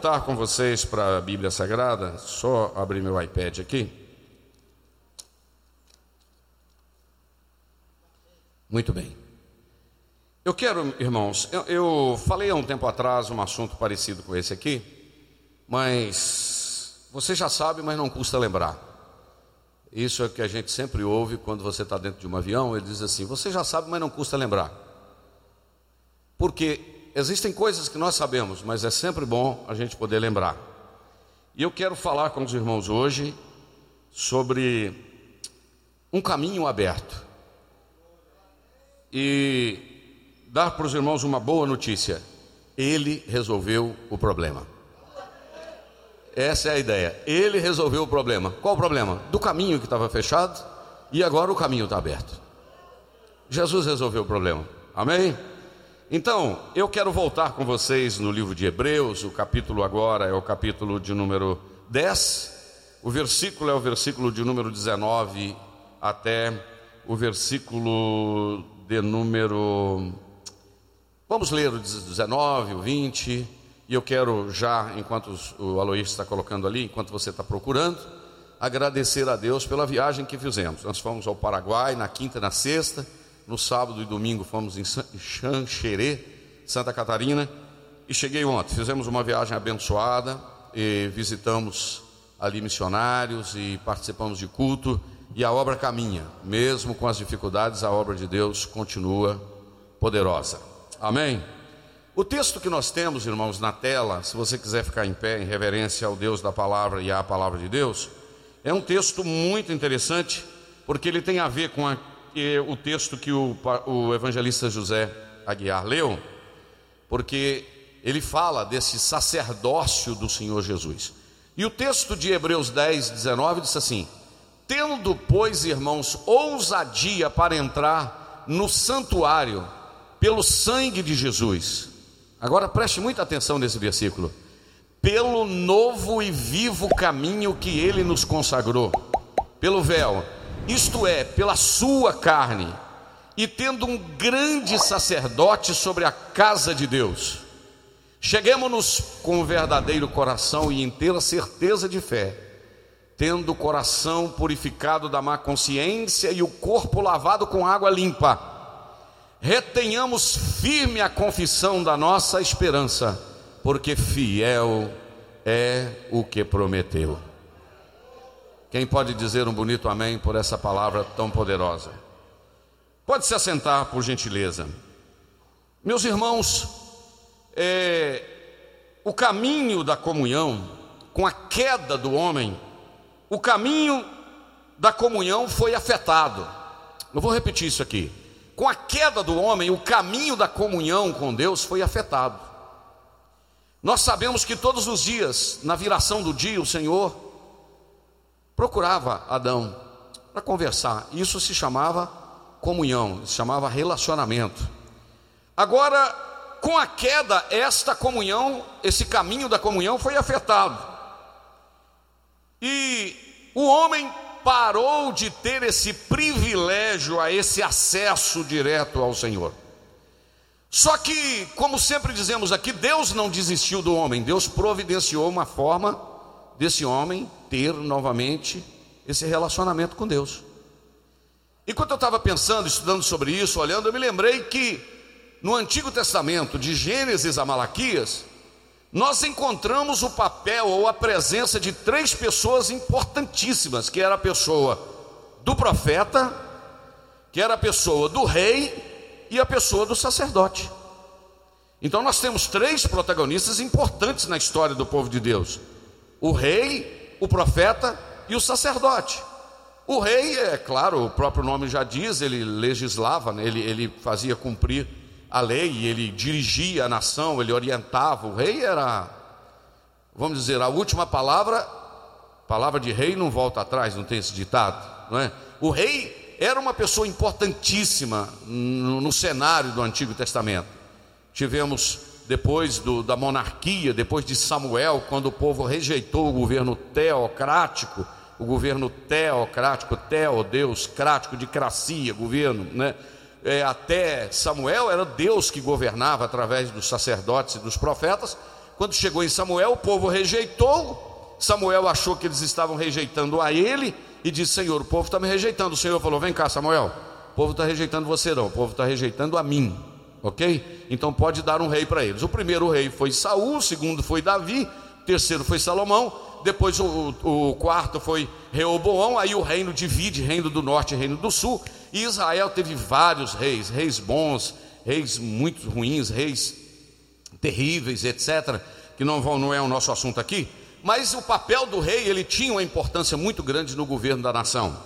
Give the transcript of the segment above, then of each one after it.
voltar com vocês para a Bíblia Sagrada, só abrir meu iPad aqui. Muito bem. Eu quero, irmãos, eu, eu, falei há um tempo atrás um assunto parecido com esse aqui, mas você já sabe, mas não custa lembrar. Isso é o que a gente sempre ouve quando você está dentro de um avião, ele diz assim: você já sabe, mas não custa lembrar. Porque existem coisas que nós sabemos, mas é sempre bom a gente poder lembrar. E eu quero falar com os irmãos hoje sobre um caminho aberto. E dar para os irmãos uma boa notícia: ele resolveu o problema. Essa é a ideia. Ele resolveu o problema. Qual o problema? Do caminho que estava fechado e agora o caminho está aberto. Jesus resolveu o problema. Amém? Então, eu quero voltar com vocês no livro de Hebreus, o capítulo agora é o capítulo de número 10, o versículo é o versículo de número 19 até o versículo de número. Vamos ler o 19, o 20, e eu quero já, enquanto o Aloísio está colocando ali, enquanto você está procurando, agradecer a Deus pela viagem que fizemos. Nós fomos ao Paraguai na quinta e na sexta no sábado e domingo fomos em Xanxerê, Santa Catarina, e cheguei ontem. Fizemos uma viagem abençoada e visitamos ali missionários e participamos de culto e a obra caminha, mesmo com as dificuldades, a obra de Deus continua poderosa. Amém? O texto que nós temos, irmãos, na tela, se você quiser ficar em pé em reverência ao Deus da palavra e à palavra de Deus, é um texto muito interessante, porque ele tem a ver com a o texto que o, o evangelista José Aguiar leu, porque ele fala desse sacerdócio do Senhor Jesus. E o texto de Hebreus 10, 19 diz assim: Tendo, pois, irmãos, ousadia para entrar no santuário pelo sangue de Jesus. Agora preste muita atenção nesse versículo. Pelo novo e vivo caminho que ele nos consagrou, pelo véu isto é, pela sua carne, e tendo um grande sacerdote sobre a casa de Deus, cheguemos-nos com verdadeiro coração e inteira certeza de fé, tendo o coração purificado da má consciência e o corpo lavado com água limpa, retenhamos firme a confissão da nossa esperança, porque fiel é o que prometeu. Quem pode dizer um bonito amém por essa palavra tão poderosa? Pode se assentar, por gentileza. Meus irmãos, é, o caminho da comunhão, com a queda do homem, o caminho da comunhão foi afetado. Eu vou repetir isso aqui. Com a queda do homem, o caminho da comunhão com Deus foi afetado. Nós sabemos que todos os dias, na viração do dia, o Senhor procurava Adão para conversar. Isso se chamava comunhão, se chamava relacionamento. Agora, com a queda, esta comunhão, esse caminho da comunhão foi afetado. E o homem parou de ter esse privilégio, a esse acesso direto ao Senhor. Só que, como sempre dizemos aqui, Deus não desistiu do homem, Deus providenciou uma forma desse homem ter novamente esse relacionamento com Deus. Enquanto eu estava pensando, estudando sobre isso, olhando, eu me lembrei que no Antigo Testamento, de Gênesis a Malaquias, nós encontramos o papel ou a presença de três pessoas importantíssimas, que era a pessoa do profeta, que era a pessoa do rei e a pessoa do sacerdote. Então nós temos três protagonistas importantes na história do povo de Deus: o rei, o profeta e o sacerdote. O rei, é claro, o próprio nome já diz, ele legislava, né? ele, ele fazia cumprir a lei, ele dirigia a nação, ele orientava. O rei era, vamos dizer, a última palavra, palavra de rei não volta atrás, não tem esse ditado, não é? O rei era uma pessoa importantíssima no, no cenário do Antigo Testamento. Tivemos depois do, da monarquia, depois de Samuel, quando o povo rejeitou o governo teocrático, o governo teocrático, teo, Deus, crático, de cracia, governo, né? É, até Samuel era Deus que governava através dos sacerdotes e dos profetas. Quando chegou em Samuel, o povo rejeitou. Samuel achou que eles estavam rejeitando a ele e disse: Senhor, o povo está me rejeitando. O Senhor falou: Vem cá, Samuel. O povo está rejeitando você, não. O povo está rejeitando a mim. Ok? Então pode dar um rei para eles. O primeiro rei foi Saul, o segundo foi Davi, o terceiro foi Salomão, depois o, o, quarto foi Reoboão. Aí o reino divide: reino do norte e reino do sul. E Israel teve vários reis, reis bons, reis muito ruins, reis terríveis, etc., que não, vão, não é o nosso assunto aqui, mas o papel do rei ele tinha uma importância muito grande no governo da nação.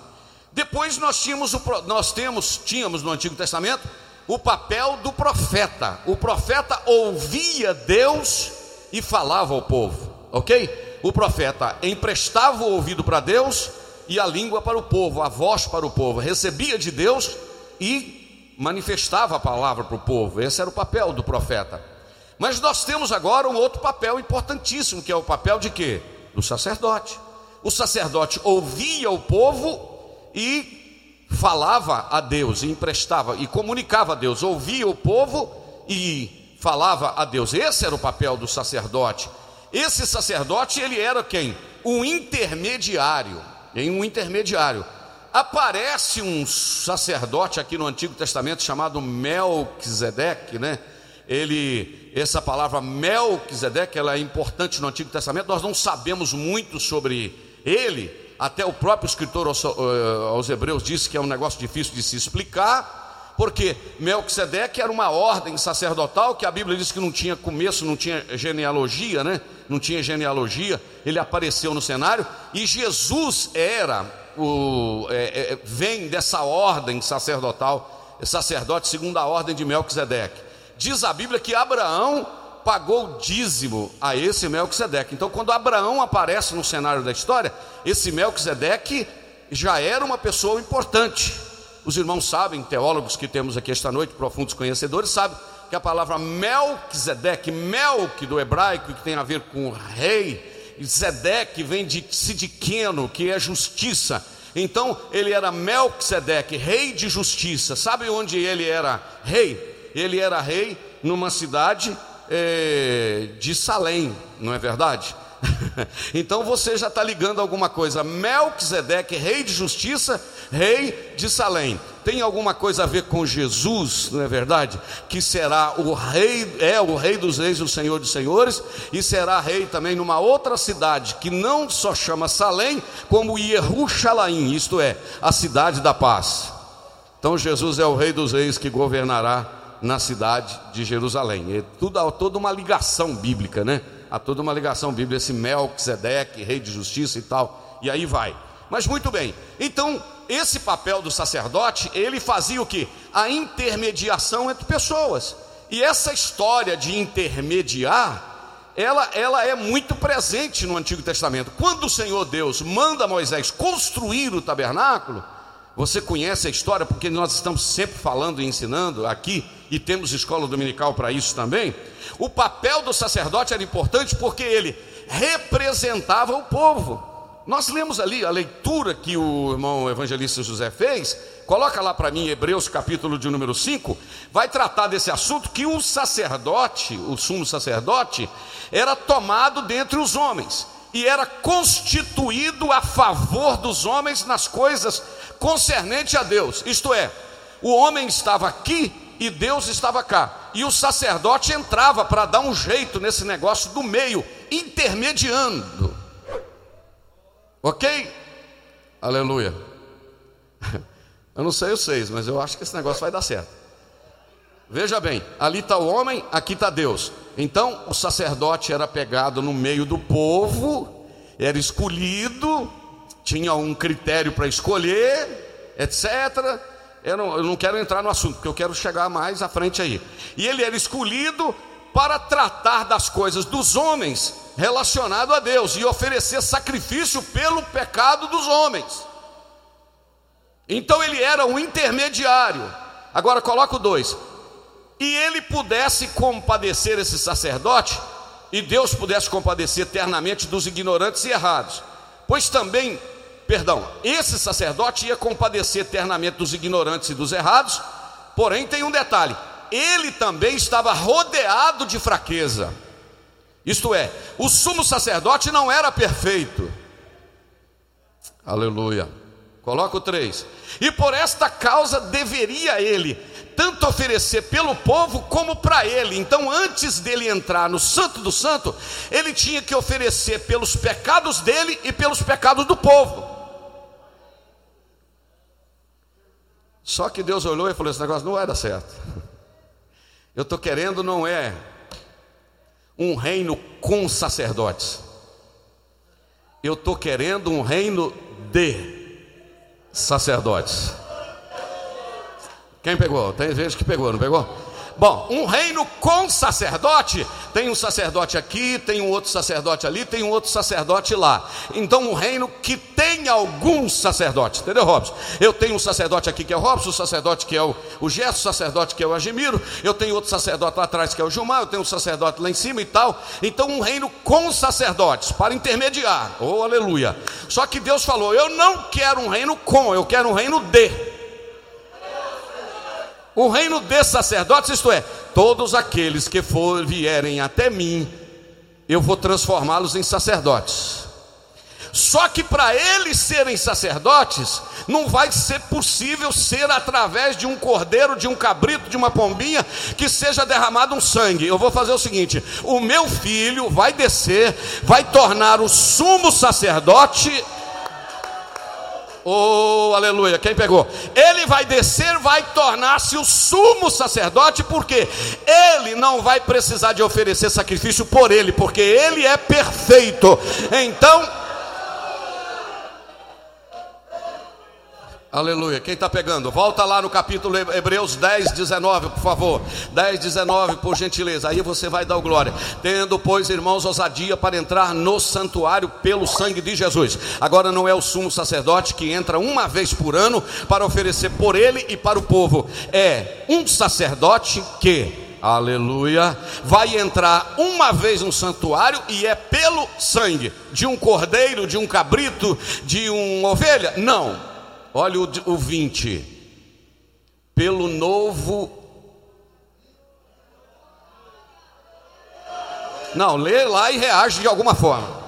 Depois nós tínhamos, nós temos, tínhamos no Antigo Testamento o papel do profeta. O profeta ouvia Deus e falava ao povo, ok? O profeta emprestava o ouvido para Deus e a língua para o povo, a voz para o povo, recebia de Deus e manifestava a palavra para o povo. Esse era o papel do profeta. Mas nós temos agora um outro papel importantíssimo, que é o papel de quê? Do sacerdote. O sacerdote ouvia o povo e falava a Deus, e emprestava e comunicava a Deus, ouvia o povo e falava a Deus. Esse era o papel do sacerdote. Esse sacerdote, ele era quem? Um intermediário. Em um intermediário. Aparece um sacerdote aqui no Antigo Testamento chamado Melquisedeque, né? ele, essa palavra Melquisedeque, ela é importante no Antigo Testamento, nós não sabemos muito sobre ele, até o próprio escritor aos, eh, aos Hebreus disse que é um negócio difícil de se explicar, porque Melquisedeque era uma ordem sacerdotal que a Bíblia diz que não tinha começo, não tinha genealogia, né? Não tinha genealogia, ele apareceu no cenário e Jesus era o é, é, vem dessa ordem sacerdotal, sacerdote segundo a ordem de Melquisedeque. Diz a Bíblia que Abraão pagou dízimo a esse Melquisedeque. Então, quando Abraão aparece no cenário da história, esse Melquisedeque já era uma pessoa importante. Os irmãos sabem, teólogos que temos aqui esta noite, profundos conhecedores, sabem que a palavra Melquisedeque, Melk do hebraico, que tem a ver com rei, Zedeque vem de sidiqueno, que é justiça. Então, ele era Melquisedeque, rei de justiça. Sabe onde ele era rei? ele era rei numa cidade é, de Salém, não é verdade? então você já está ligando alguma coisa. Melquisedeque, rei de justiça, rei de Salém. Tem alguma coisa a ver com Jesus, não é verdade? Que será o rei, é o rei dos reis, o Senhor dos senhores, e será rei também numa outra cidade que não só chama Salém, como Jerusalém, isto é, a cidade da paz. Então Jesus é o rei dos reis que governará na cidade de Jerusalém. É tudo, toda uma ligação bíblica, né? Há toda uma ligação bíblica, esse Melquisedeque, rei de justiça e tal, e aí vai. Mas muito bem, então esse papel do sacerdote, ele fazia o que? A intermediação entre pessoas. E essa história de intermediar, ela, ela é muito presente no Antigo Testamento. Quando o Senhor Deus manda Moisés construir o tabernáculo, você conhece a história porque nós estamos sempre falando e ensinando aqui e temos escola dominical para isso também. O papel do sacerdote era importante porque ele representava o povo. Nós lemos ali a leitura que o irmão evangelista José fez, coloca lá para mim Hebreus capítulo de número 5, vai tratar desse assunto que o sacerdote, o sumo sacerdote, era tomado dentre os homens e era constituído a favor dos homens nas coisas concernente a Deus. Isto é, o homem estava aqui e Deus estava cá. E o sacerdote entrava para dar um jeito nesse negócio do meio, intermediando. Ok? Aleluia. Eu não sei seis, mas eu acho que esse negócio vai dar certo. Veja bem, ali está o homem, aqui está Deus. Então o sacerdote era pegado no meio do povo, era escolhido, tinha um critério para escolher, etc. Eu não, eu não quero entrar no assunto, porque eu quero chegar mais à frente aí. E ele era escolhido para tratar das coisas dos homens relacionado a Deus e oferecer sacrifício pelo pecado dos homens. Então ele era um intermediário. Agora coloca dois. E ele pudesse compadecer esse sacerdote, e Deus pudesse compadecer eternamente dos ignorantes e errados. Pois também perdão, esse sacerdote ia compadecer eternamente dos ignorantes e dos errados, porém tem um detalhe: ele também estava rodeado de fraqueza. Isto é, o sumo sacerdote não era perfeito. Aleluia. Coloca o 3. E por esta causa deveria ele tanto oferecer pelo povo como para ele. Então, antes dele entrar no Santo do Santo, ele tinha que oferecer pelos pecados dele e pelos pecados do povo. Só que Deus olhou e falou: esse negócio não vai dar certo. Eu estou querendo não é um reino com sacerdotes. Eu estou querendo um reino de sacerdotes. Quem pegou? Tem gente que pegou, não pegou? Bom, um reino com sacerdote, tem um sacerdote aqui, tem um outro sacerdote ali, tem um outro sacerdote lá. Então, um reino que tem alguns sacerdotes, entendeu, Robson? Eu tenho um sacerdote aqui que é o Robson, o sacerdote que é o, o Gerson, o sacerdote que é o Agimiro, eu tenho outro sacerdote lá atrás que é o Gilmar, eu tenho um sacerdote lá em cima e tal. Então, um reino com sacerdotes, para intermediar, oh aleluia. Só que Deus falou: Eu não quero um reino com, eu quero um reino de. O reino de sacerdotes, isto é, todos aqueles que for, vierem até mim, eu vou transformá-los em sacerdotes. Só que para eles serem sacerdotes, não vai ser possível ser através de um cordeiro, de um cabrito, de uma pombinha, que seja derramado um sangue. Eu vou fazer o seguinte: o meu filho vai descer, vai tornar o sumo sacerdote Oh, aleluia. Quem pegou? Ele vai descer, vai tornar-se o sumo sacerdote, porque ele não vai precisar de oferecer sacrifício por ele, porque ele é perfeito. Então, Aleluia. Quem está pegando? Volta lá no capítulo Hebreus 10, 19, por favor. 10, 19, por gentileza. Aí você vai dar o glória. Tendo, pois, irmãos, ousadia para entrar no santuário pelo sangue de Jesus. Agora não é o sumo sacerdote que entra uma vez por ano para oferecer por ele e para o povo. É um sacerdote que aleluia, vai entrar uma vez no santuário e é pelo sangue de um cordeiro, de um cabrito, de uma ovelha? Não, Olha o, o 20. Pelo novo. Não, lê lá e reage de alguma forma.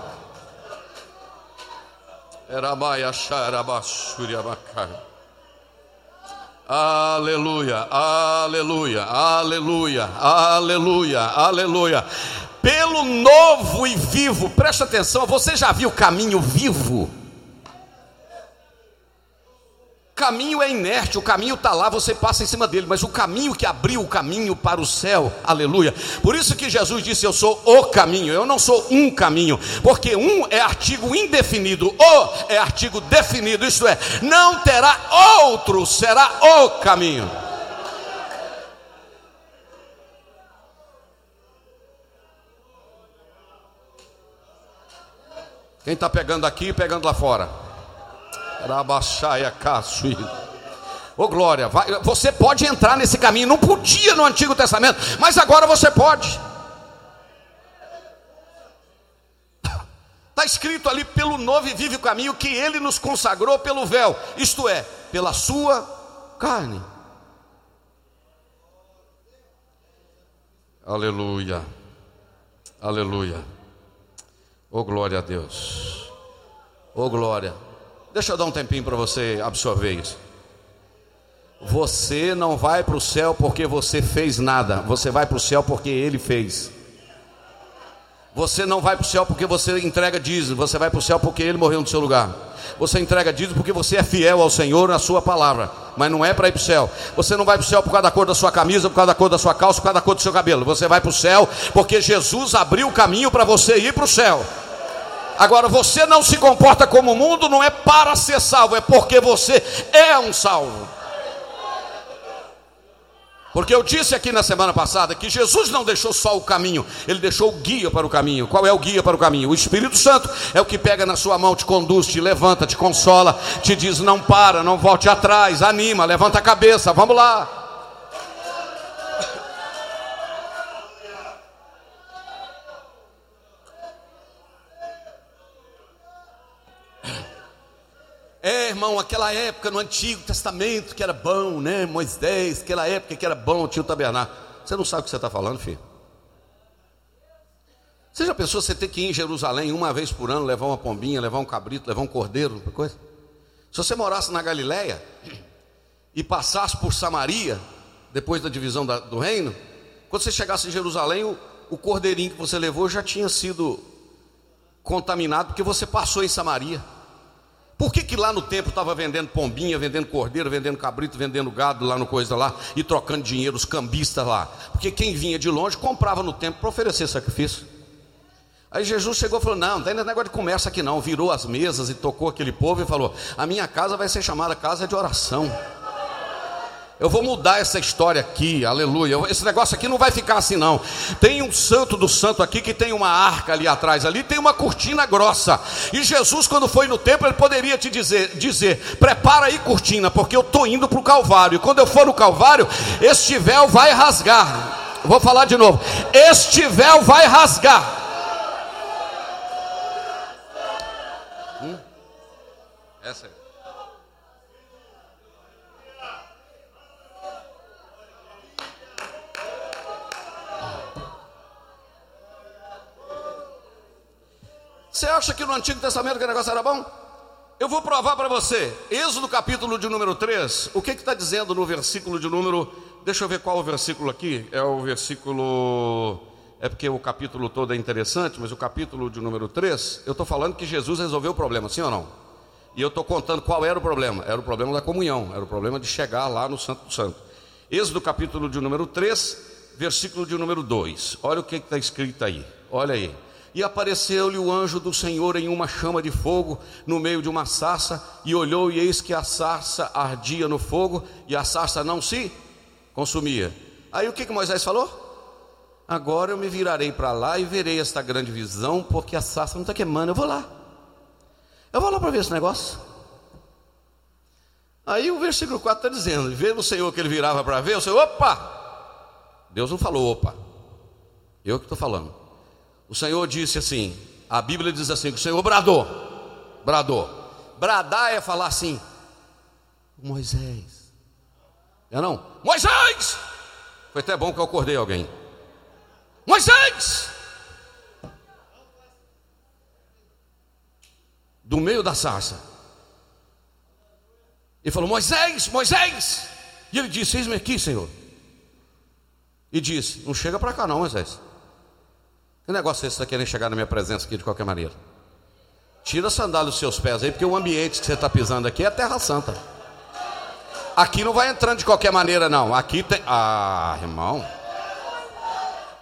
Aleluia, aleluia, aleluia, aleluia, aleluia. Pelo novo e vivo, presta atenção, você já viu o caminho vivo? Caminho é inerte, o caminho está lá, você passa em cima dele, mas o caminho que abriu o caminho para o céu, aleluia. Por isso que Jesus disse: Eu sou o caminho, eu não sou um caminho, porque um é artigo indefinido, o é artigo definido, isto é, não terá outro, será o caminho. Quem está pegando aqui, pegando lá fora. Rabaxaia Caçui. Ô glória, vai, você pode entrar nesse caminho. Não podia no Antigo Testamento, mas agora você pode. Está escrito ali: pelo novo e vive caminho que ele nos consagrou pelo véu, isto é, pela sua carne. Aleluia, aleluia. Oh glória a Deus, oh glória. Deixa eu dar um tempinho para você absorver isso. Você não vai para o céu porque você fez nada, você vai para o céu porque Ele fez. Você não vai para o céu porque você entrega dízimo, você vai para o céu porque Ele morreu no seu lugar. Você entrega dízimo porque você é fiel ao Senhor na sua palavra, mas não é para ir para o céu. Você não vai para o céu por causa da cor da sua camisa, por causa da cor da sua calça, por causa da cor do seu cabelo. Você vai para o céu porque Jesus abriu o caminho para você ir para o céu. Agora, você não se comporta como o mundo, não é para ser salvo, é porque você é um salvo. Porque eu disse aqui na semana passada que Jesus não deixou só o caminho, ele deixou o guia para o caminho. Qual é o guia para o caminho? O Espírito Santo é o que pega na sua mão, te conduz, te levanta, te consola, te diz: não para, não volte atrás, anima, levanta a cabeça, vamos lá. É, irmão, aquela época no Antigo Testamento que era bom, né? Moisés, aquela época que era bom, tinha o tabernáculo. Você não sabe o que você está falando, filho? Você já pensou você ter que ir em Jerusalém uma vez por ano, levar uma pombinha, levar um cabrito, levar um cordeiro, coisa? Se você morasse na Galileia e passasse por Samaria, depois da divisão da, do reino, quando você chegasse em Jerusalém, o, o cordeirinho que você levou já tinha sido contaminado, porque você passou em Samaria. Por que, que lá no templo estava vendendo pombinha, vendendo cordeiro, vendendo cabrito, vendendo gado lá no coisa lá e trocando dinheiro, os cambistas lá? Porque quem vinha de longe comprava no templo para oferecer sacrifício. Aí Jesus chegou e falou: Não, não tem negócio de comércio aqui não. Virou as mesas e tocou aquele povo e falou: A minha casa vai ser chamada casa de oração. Eu vou mudar essa história aqui, aleluia. Esse negócio aqui não vai ficar assim, não. Tem um santo do santo aqui que tem uma arca ali atrás, ali tem uma cortina grossa. E Jesus, quando foi no templo, ele poderia te dizer: dizer prepara aí cortina, porque eu estou indo para o Calvário. E quando eu for no Calvário, este véu vai rasgar. Vou falar de novo: este véu vai rasgar. Hum? Essa é. Você acha que no Antigo Testamento que negócio era bom? Eu vou provar para você. Êxodo capítulo de número 3, o que está dizendo no versículo de número. Deixa eu ver qual o versículo aqui. É o versículo. É porque o capítulo todo é interessante, mas o capítulo de número 3, eu estou falando que Jesus resolveu o problema, sim ou não? E eu estou contando qual era o problema. Era o problema da comunhão, era o problema de chegar lá no Santo Santo. Êxodo capítulo de número 3, versículo de número 2. Olha o que está escrito aí. Olha aí. E apareceu-lhe o anjo do Senhor em uma chama de fogo no meio de uma sarça, e olhou, e eis que a sarça ardia no fogo, e a sarça não se consumia. Aí o que, que Moisés falou? Agora eu me virarei para lá e verei esta grande visão, porque a sarça não está queimando. Eu vou lá. Eu vou lá para ver esse negócio. Aí o versículo 4 está dizendo: vendo o Senhor que ele virava para ver, o Senhor, opa! Deus não falou, opa. Eu que estou falando. O Senhor disse assim: a Bíblia diz assim: o Senhor bradou, bradou. Bradar é falar assim, Moisés. É não? Moisés! Foi até bom que eu acordei alguém. Moisés! Do meio da sarça. Ele falou: Moisés, Moisés! E ele disse: Eis-me aqui, Senhor. E disse: Não chega para cá, não, Moisés. Que negócio é esse? Você está querendo chegar na minha presença aqui de qualquer maneira? Tira a sandália dos seus pés aí, porque o ambiente que você está pisando aqui é Terra Santa. Aqui não vai entrando de qualquer maneira, não. Aqui tem. Ah, irmão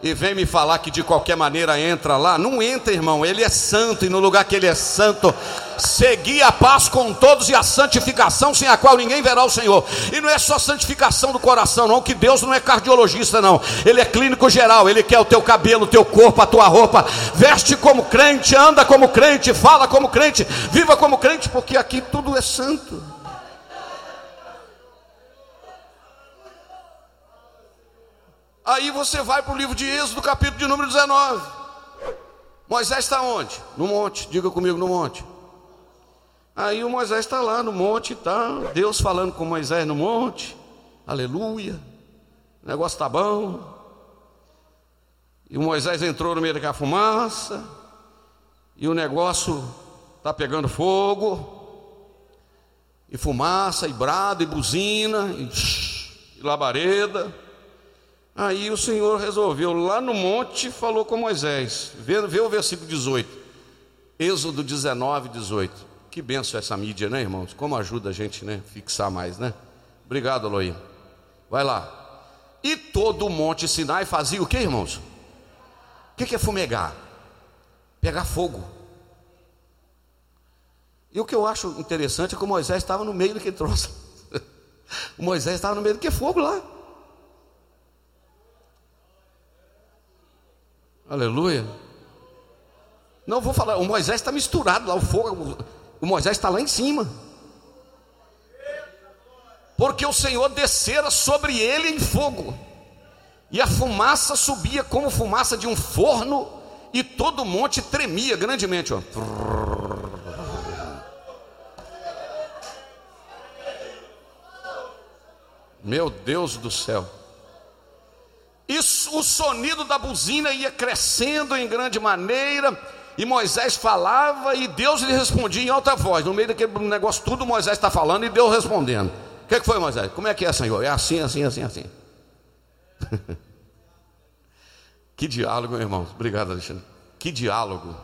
e vem me falar que de qualquer maneira entra lá. Não entra, irmão. Ele é santo e no lugar que ele é santo, segui a paz com todos e a santificação sem a qual ninguém verá o Senhor. E não é só santificação do coração, não, que Deus não é cardiologista, não. Ele é clínico geral. Ele quer o teu cabelo, o teu corpo, a tua roupa. Veste como crente, anda como crente, fala como crente, viva como crente, porque aqui tudo é santo. Aí você vai para o livro de Êxodo, capítulo de número 19. Moisés está onde? No monte, diga comigo no monte. Aí o Moisés está lá no monte, tá? Deus falando com Moisés no monte, aleluia, o negócio está bom. E o Moisés entrou no meio daquela fumaça, e o negócio está pegando fogo, e fumaça, e brado, e buzina, e, e labareda. Aí o Senhor resolveu lá no monte falou com Moisés. Vê, vê o versículo 18. Êxodo 19, 18. Que benção essa mídia, né, irmãos? Como ajuda a gente, né? Fixar mais, né? Obrigado, Eloy. Vai lá. E todo o monte Sinai fazia o que, irmãos? O que é fumegar? Pegar fogo. E o que eu acho interessante é que Moisés estava no meio do que trouxe. Moisés estava no meio do que fogo lá. Aleluia. Não vou falar, o Moisés está misturado lá, o fogo, o Moisés está lá em cima. Porque o Senhor descera sobre ele em fogo, e a fumaça subia como fumaça de um forno, e todo o monte tremia grandemente. Ó. Meu Deus do céu. Isso, o sonido da buzina ia crescendo em grande maneira, e Moisés falava e Deus lhe respondia em alta voz. No meio daquele negócio tudo, Moisés está falando e Deus respondendo. O que, que foi, Moisés? Como é que é, Senhor? É assim, assim, assim, assim. que diálogo, irmãos. Obrigado, Alexandre. Que diálogo.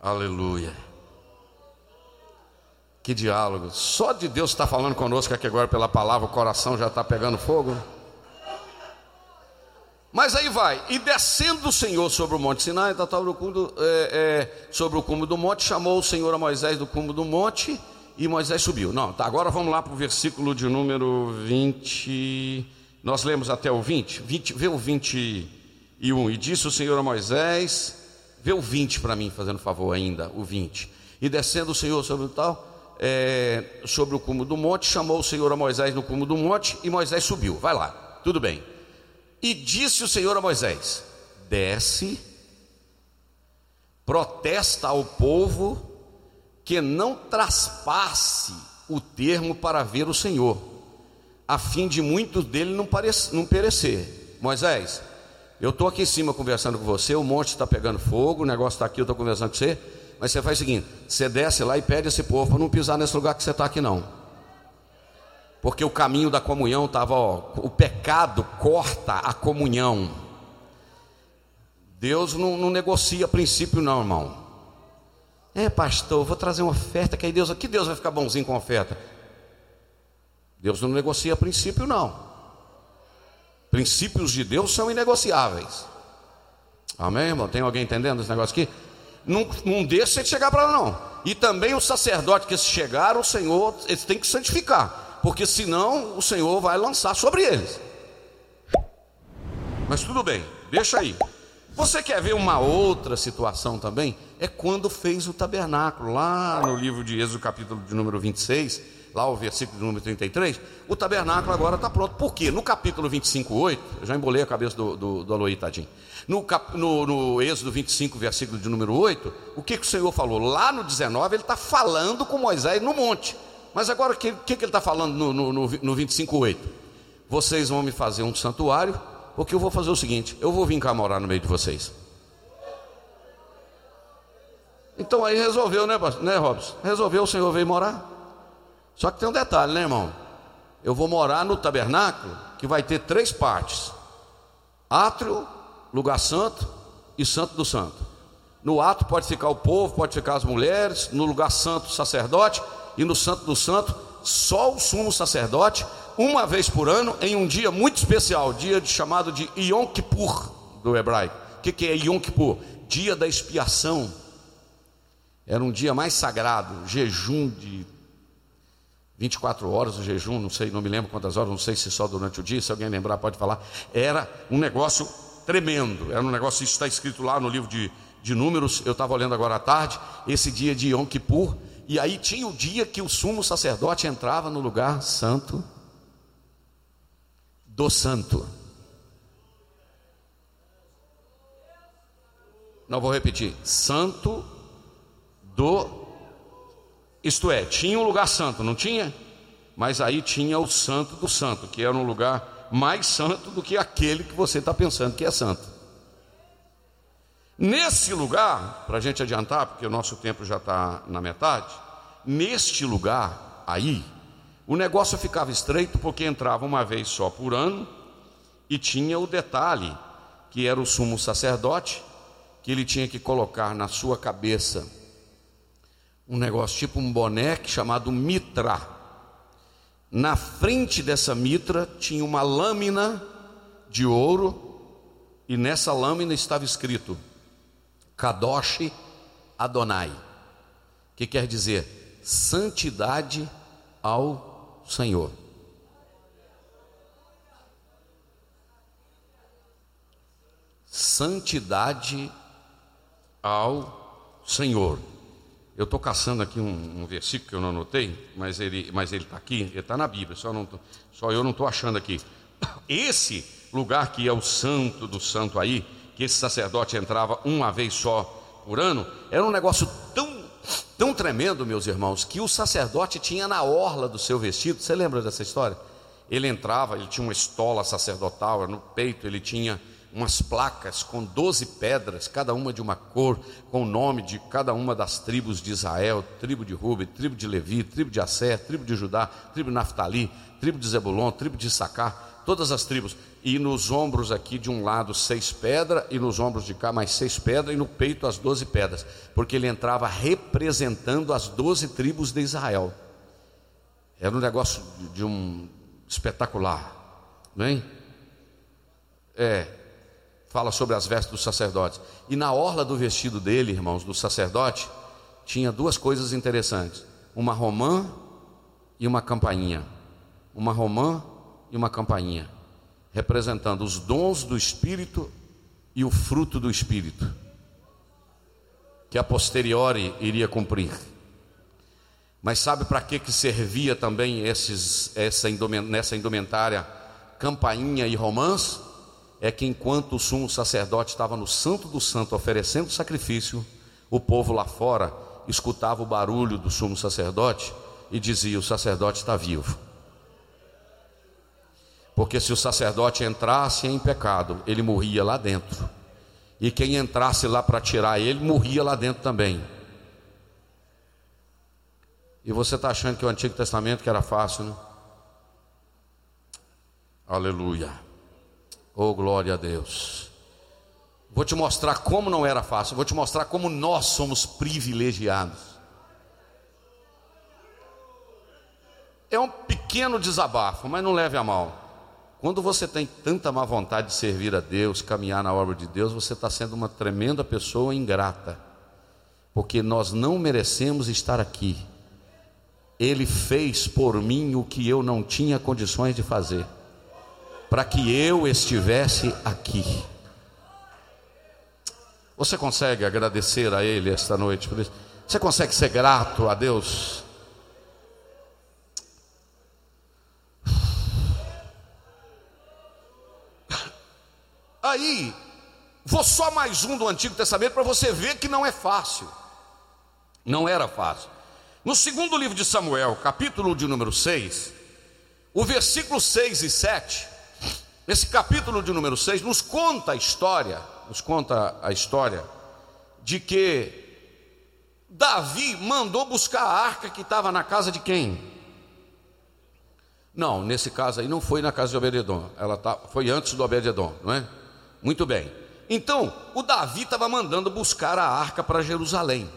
Aleluia. Que diálogo. Só de Deus estar falando conosco aqui agora pela palavra, o coração já está pegando fogo. Mas aí vai, e descendo o Senhor sobre o monte Sinai, tá, tá, é, é, sobre o cume do monte, chamou o Senhor a Moisés do cume do monte, e Moisés subiu. Não, tá, agora vamos lá para o versículo de número 20. Nós lemos até o 20, 20 vê o 21. E disse o Senhor a Moisés, vê o 20 para mim, fazendo favor ainda, o 20. E descendo o Senhor sobre o tal, é, sobre o cume do monte, chamou o Senhor a Moisés no cume do monte, e Moisés subiu. Vai lá, tudo bem. E disse o Senhor a Moisés: Desce, protesta ao povo que não traspasse o termo para ver o Senhor, a fim de muitos dele não, não perecer. Moisés, eu estou aqui em cima conversando com você, o monte está pegando fogo, o negócio está aqui, eu estou conversando com você, mas você faz o seguinte: você desce lá e pede esse povo para não pisar nesse lugar que você está aqui, não porque o caminho da comunhão estava, o pecado corta a comunhão. Deus não, não, negocia princípio, não, irmão. É, pastor, vou trazer uma oferta, que aí Deus, que Deus vai ficar bonzinho com a oferta? Deus não negocia princípio, não. Princípios de Deus são inegociáveis. Amém, irmão? Tem alguém entendendo esse negócio aqui? Não, não deixa ele chegar para lá, não. E também o sacerdote que chegaram, o Senhor, eles têm que santificar porque senão o Senhor vai lançar sobre eles. Mas tudo bem, deixa aí. Você quer ver uma outra situação também? É quando fez o tabernáculo, lá no livro de Êxodo, capítulo de número 26, lá o versículo de número 33. O tabernáculo agora está pronto. Por quê? No capítulo 25, 8, eu já embolei a cabeça do, do, do Aloí, tadinho. No, cap, no, no Êxodo 25, versículo de número 8, o que, que o Senhor falou? Lá no 19, ele está falando com Moisés no monte. Mas agora o que, que, que, ele está falando no, no, no, no 25,8? Vocês vão me fazer um santuário, porque eu vou fazer o seguinte: eu vou vir cá morar no meio de vocês. Então aí resolveu, né, né Robson? Resolveu, o Senhor veio morar. Só que tem um detalhe, né, irmão? Eu vou morar no tabernáculo que vai ter três partes: átrio, lugar santo e santo do santo. No átrio pode ficar o povo, pode ficar as mulheres, no lugar santo, sacerdote, e no Santo do Santo, só o sumo sacerdote, uma vez por ano, em um dia muito especial, dia chamado de Yom Kippur do hebraico. O que, que é Yom Kippur? Dia da expiação. Era um dia mais sagrado, jejum de 24 horas o jejum, não sei, não me lembro quantas horas, não sei se só durante o dia, se alguém lembrar pode falar. Era um negócio tremendo, era um negócio, isso está escrito lá no livro de, de Números, eu estava olhando agora à tarde, esse dia de Yom Kippur, e aí tinha o dia que o sumo sacerdote entrava no lugar santo do santo. Não vou repetir. Santo do. Isto é, tinha um lugar santo, não tinha? Mas aí tinha o santo do santo, que era um lugar mais santo do que aquele que você está pensando que é santo. Nesse lugar, para a gente adiantar, porque o nosso tempo já está na metade, neste lugar aí, o negócio ficava estreito porque entrava uma vez só por ano e tinha o detalhe que era o sumo sacerdote, que ele tinha que colocar na sua cabeça um negócio tipo um boné chamado mitra. Na frente dessa mitra tinha uma lâmina de ouro e nessa lâmina estava escrito Kadosh Adonai, que quer dizer santidade ao Senhor. Santidade ao Senhor. Eu estou caçando aqui um, um, versículo que eu não anotei, mas ele mas ele está aqui, ele está na Bíblia, só, não, só eu não estou achando aqui. Esse lugar que é o santo do santo aí, que esse sacerdote entrava uma vez só por ano, era um negócio tão, tão tremendo, meus irmãos, que o sacerdote tinha na orla do seu vestido, você lembra dessa história? Ele entrava, ele tinha uma estola sacerdotal, no peito ele tinha umas placas com doze pedras, cada uma de uma cor, com o nome de cada uma das tribos de Israel, tribo de Ruben, tribo de Levi, tribo de Assé, tribo de Judá, tribo de Naftali, tribo de Zebulon, tribo de Sacar, todas as tribos. E nos ombros aqui de um lado seis pedras, e nos ombros de cá mais seis pedras, e no peito as doze pedras, porque ele entrava representando as doze tribos de Israel. Era um negócio de um espetacular, não é? É, fala sobre as vestes dos sacerdotes. E na orla do vestido dele, irmãos, do sacerdote, tinha duas coisas interessantes: uma romã e uma campainha. Uma romã e uma campainha, representando os dons do Espírito e o fruto do Espírito, que a posteriori iria cumprir. Mas sabe para que, que servia também esses, essa nessa indumentária campainha e romãs? É que enquanto o sumo sacerdote estava no Santo do Santo oferecendo sacrifício, o povo lá fora escutava o barulho do sumo sacerdote e dizia: O sacerdote está vivo. Porque se o sacerdote entrasse em pecado, ele morria lá dentro. E quem entrasse lá para tirar ele, morria lá dentro também. E você está achando que o Antigo Testamento que era fácil, né? Aleluia. Oh, glória a Deus. Vou te mostrar como não era fácil, vou te mostrar como nós somos privilegiados. É um pequeno desabafo, mas não leve a mal. Quando você tem tanta má vontade de servir a Deus, caminhar na obra de Deus, você está sendo uma tremenda pessoa ingrata, porque nós não merecemos estar aqui. Ele fez por mim o que eu não tinha condições de fazer para que eu estivesse aqui. Você consegue agradecer a Ele esta noite por isso? Você consegue ser grato a Deus? Aí, vou só mais um do Antigo Testamento para você ver que não é fácil. Não era fácil. No segundo livro de Samuel, capítulo de número 6, o versículo 6 e 7, esse capítulo de número 6 nos conta a história, nos conta a história de que Davi mandou buscar a arca que estava na casa de quem? Não, nesse caso aí não foi na casa de Obededon, ela tá, foi antes do Obededon, não é? Muito bem. Então, o Davi estava mandando buscar a arca para Jerusalém,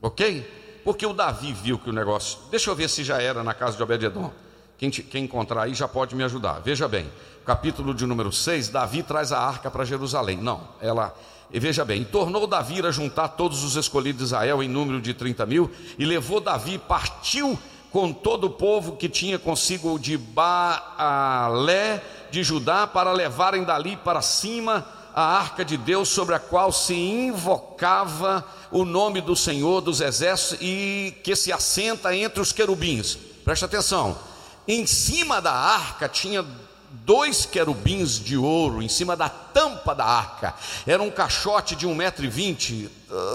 ok? Porque o Davi viu que o negócio. Deixa eu ver se já era na casa de Obededon. Quem, quem encontrar aí já pode me ajudar. Veja bem, capítulo de número 6, Davi traz a arca para Jerusalém. Não, ela. E veja bem, tornou Davi a juntar todos os escolhidos de Israel em número de 30 mil, e levou Davi, partiu com todo o povo que tinha consigo de Baalé de Judá, para levarem dali para cima a arca de Deus, sobre a qual se invocava o nome do Senhor dos exércitos e que se assenta entre os querubins. Preste atenção, em cima da arca tinha dois querubins de ouro em cima da tampa da arca. Era um caixote de um metro e vinte.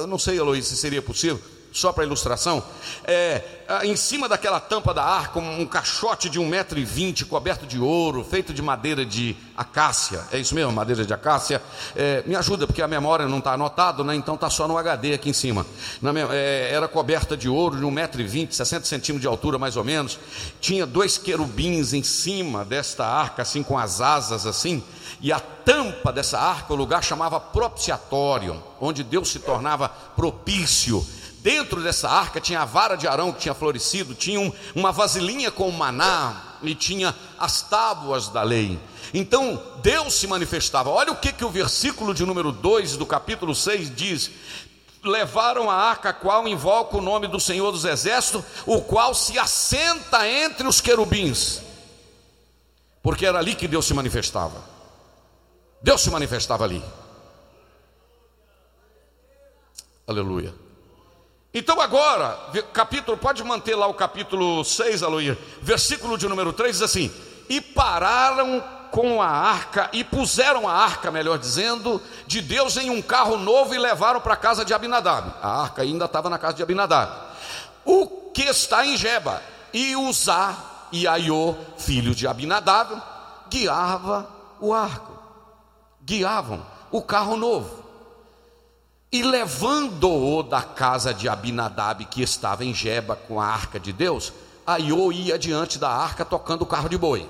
Não sei, Aloysio, se seria possível só para ilustração, é, em cima daquela tampa da arca, um caixote de um metro e vinte, coberto de ouro, feito de madeira de acácia, é isso mesmo, madeira de acácia, é, me ajuda, porque a memória não está anotada, né? então está só no HD aqui em cima, Na, é, era coberta de ouro, de um metro e vinte, 60 centímetros de altura mais ou menos, tinha dois querubins em cima desta arca, assim, com as asas assim, e a tampa dessa arca, o lugar chamava propiciatório, onde Deus se tornava propício, Dentro dessa arca tinha a vara de Arão que tinha florescido, tinha um, uma vasilhinha com maná e tinha as tábuas da lei. Então Deus se manifestava. Olha o que, que o versículo de número 2 do capítulo 6 diz: Levaram a arca, a qual invoca o nome do Senhor dos Exércitos, o qual se assenta entre os querubins, porque era ali que Deus se manifestava. Deus se manifestava ali. Aleluia. Então agora, capítulo, pode manter lá o capítulo 6, Aloia, versículo de número 3 diz assim: E pararam com a arca, e puseram a arca, melhor dizendo, de Deus em um carro novo e levaram para a casa de Abinadab. A arca ainda estava na casa de Abinadab. O que está em Jeba, e Uzá, e Aiô, filho de Abinadab, guiava o arco, guiavam o carro novo. E levando-o da casa de Abinadab, que estava em Jeba com a arca de Deus, Aiô ia diante da arca tocando o carro de boi.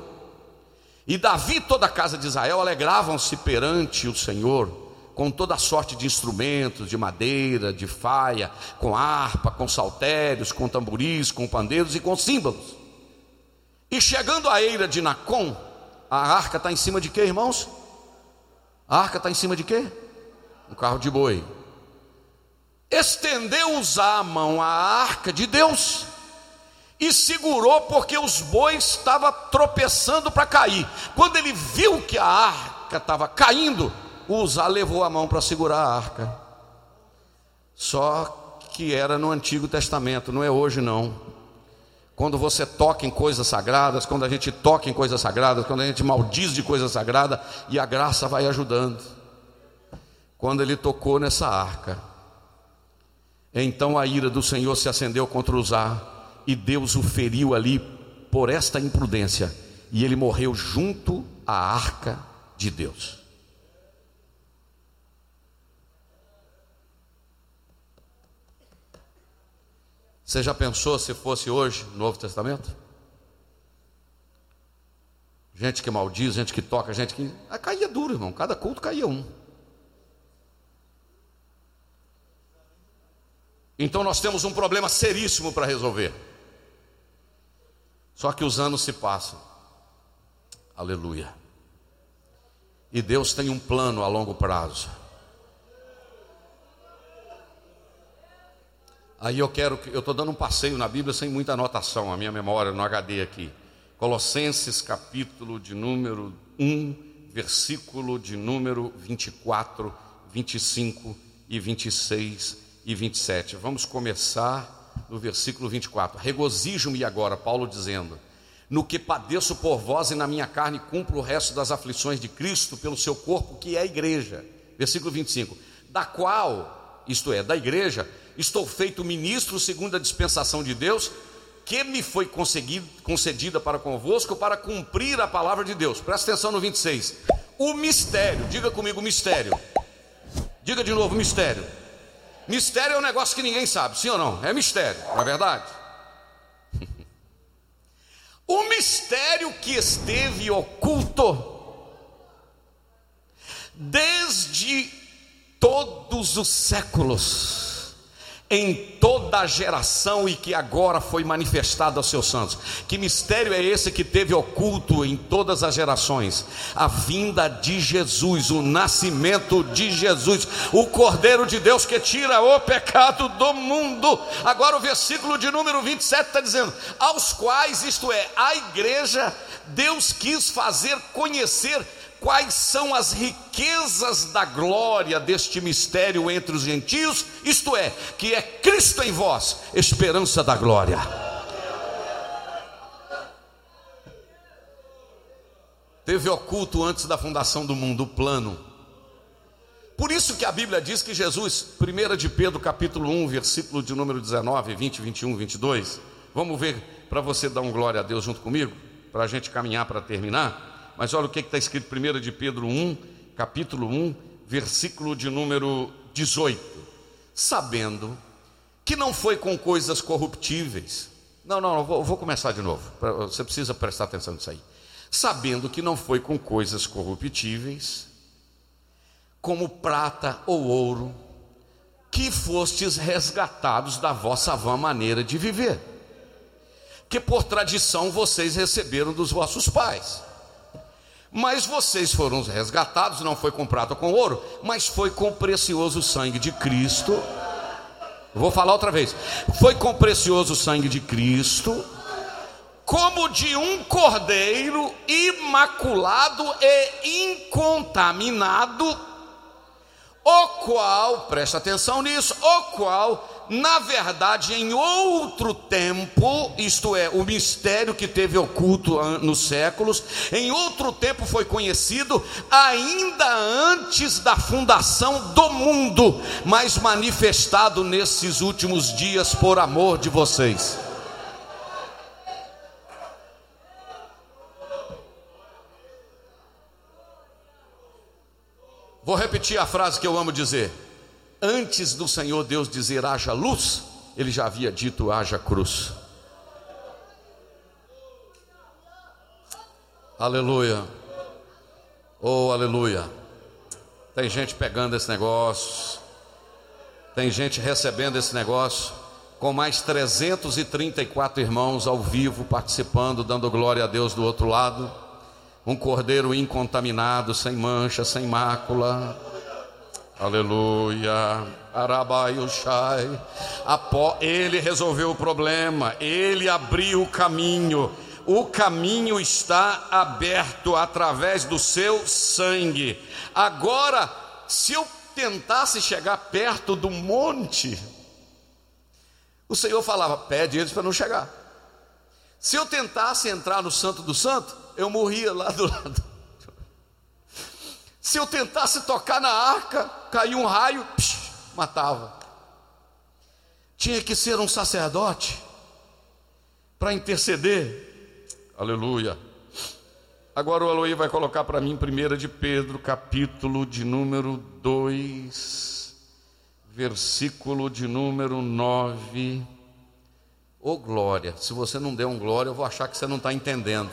E Davi e toda a casa de Israel alegravam-se perante o Senhor com toda sorte de instrumentos, de madeira, de faia, com harpa, com saltérios, com tamboris, com pandeiros e com símbolos. E chegando à eira de Nacon, a arca está em cima de quê, irmãos? A arca está em cima de quê? Um carro de boi. Estendeu a mão à arca de Deus e segurou porque os bois estavam tropeçando para cair. Quando ele viu que a arca estava caindo, Uzá levou a mão para segurar a arca. Só que era no Antigo Testamento, não é hoje não. Quando você toca em coisas sagradas, quando a gente toca em coisas sagradas, quando a gente maldiz de coisa sagrada e a graça vai ajudando. Quando ele tocou nessa arca, então a ira do Senhor se acendeu contra Uzá e Deus o feriu ali por esta imprudência, e ele morreu junto à arca de Deus. Você já pensou se fosse hoje, Novo Testamento? Gente que maldiz, gente que toca, gente que. Ah, caía duro, irmão. Cada culto caía um. Então nós temos um problema seríssimo para resolver. Só que os anos se passam. Aleluia. E Deus tem um plano a longo prazo. Aí eu quero, eu estou dando um passeio na Bíblia sem muita anotação, a minha memória no HD aqui. Colossenses capítulo de número 1, versículo de número 24, 25 e 26 e 27. Vamos começar no versículo 24: Regozijo-me agora, Paulo dizendo, no que padeço por vós e na minha carne cumpro o resto das aflições de Cristo pelo seu corpo, que é a igreja. Versículo 25: Da qual, isto é, da igreja, estou feito ministro segundo a dispensação de Deus, que me foi concedida para convosco para cumprir a palavra de Deus. Presta atenção no 26. O mistério, diga comigo mistério. Diga de novo mistério Mistério é um negócio que ninguém sabe, sim ou não? É mistério, não é verdade? o mistério que esteve oculto desde todos os séculos em toda a geração e que agora foi manifestado aos seus santos. Que mistério é esse que teve oculto em todas as gerações? A vinda de Jesus, o nascimento de Jesus, o Cordeiro de Deus que tira o pecado do mundo. Agora o versículo de número 27 está dizendo: aos quais, isto é, a igreja, Deus quis fazer conhecer quais são as riquezas da glória deste mistério entre os gentios, isto é, que é Cristo em vós, esperança da glória. Teve oculto antes da fundação do mundo o plano. Por isso que a Bíblia diz que Jesus, 1 de Pedro capítulo 1, versículo de número 19, 20, 21, 22, vamos ver para você dar um glória a Deus junto comigo, para a gente caminhar para terminar. Mas olha o que está escrito 1 de Pedro 1, capítulo 1, versículo de número 18. Sabendo que não foi com coisas corruptíveis. Não, não, não vou, vou começar de novo. Você precisa prestar atenção nisso aí. Sabendo que não foi com coisas corruptíveis, como prata ou ouro, que fostes resgatados da vossa vã maneira de viver, que por tradição vocês receberam dos vossos pais mas vocês foram resgatados, não foi comprado com ouro, mas foi com o precioso sangue de Cristo. Vou falar outra vez. Foi com o precioso sangue de Cristo, como de um cordeiro imaculado e incontaminado, o qual, presta atenção nisso, o qual na verdade, em outro tempo, isto é, o mistério que teve oculto nos séculos, em outro tempo foi conhecido, ainda antes da fundação do mundo, mas manifestado nesses últimos dias por amor de vocês. Vou repetir a frase que eu amo dizer. Antes do Senhor Deus dizer haja luz, ele já havia dito haja cruz. Aleluia. Oh, aleluia. Tem gente pegando esse negócio. Tem gente recebendo esse negócio. Com mais 334 irmãos ao vivo participando, dando glória a Deus do outro lado. Um cordeiro incontaminado, sem mancha, sem mácula. Aleluia. Arabaiushai. Ele resolveu o problema, ele abriu o caminho o caminho está aberto através do seu sangue. Agora, se eu tentasse chegar perto do monte, o Senhor falava: pede eles para não chegar. Se eu tentasse entrar no Santo do Santo, eu morria lá do lado. Se eu tentasse tocar na arca, caía um raio, psh, matava. Tinha que ser um sacerdote para interceder Aleluia. Agora o Aloí vai colocar para mim 1 de Pedro, capítulo de número 2, versículo de número 9. Ô oh, glória, se você não der um glória, eu vou achar que você não está entendendo.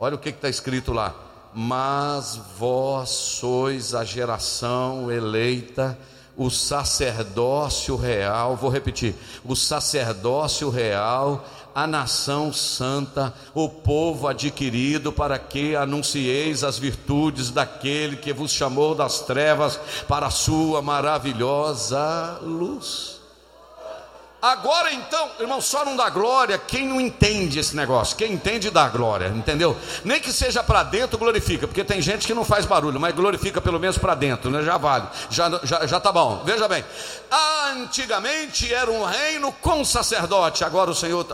Olha o que está escrito lá. Mas vós sois a geração eleita, o sacerdócio real, vou repetir, o sacerdócio real a nação santa, o povo adquirido, para que anuncieis as virtudes daquele que vos chamou das trevas para a sua maravilhosa luz. Agora então, irmão, só não dá glória quem não entende esse negócio. Quem entende dá glória, entendeu? Nem que seja para dentro, glorifica, porque tem gente que não faz barulho, mas glorifica pelo menos para dentro, né? Já vale, já, já, já tá bom. Veja bem, antigamente era um reino com sacerdote, agora o Senhor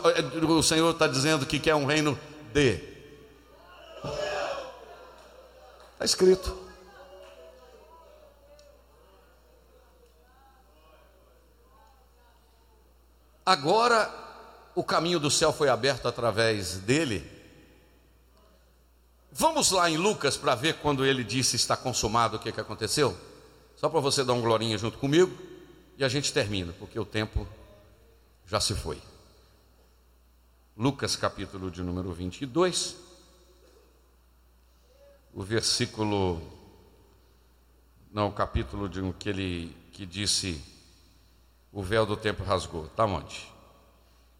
o Senhor está dizendo que quer um reino de. Está escrito. Agora o caminho do céu foi aberto através dele. Vamos lá em Lucas para ver quando ele disse está consumado o que, que aconteceu? Só para você dar um glorinha junto comigo e a gente termina, porque o tempo já se foi. Lucas capítulo de número 22, o versículo, não, o capítulo de um que ele que disse o véu do tempo rasgou. Está onde?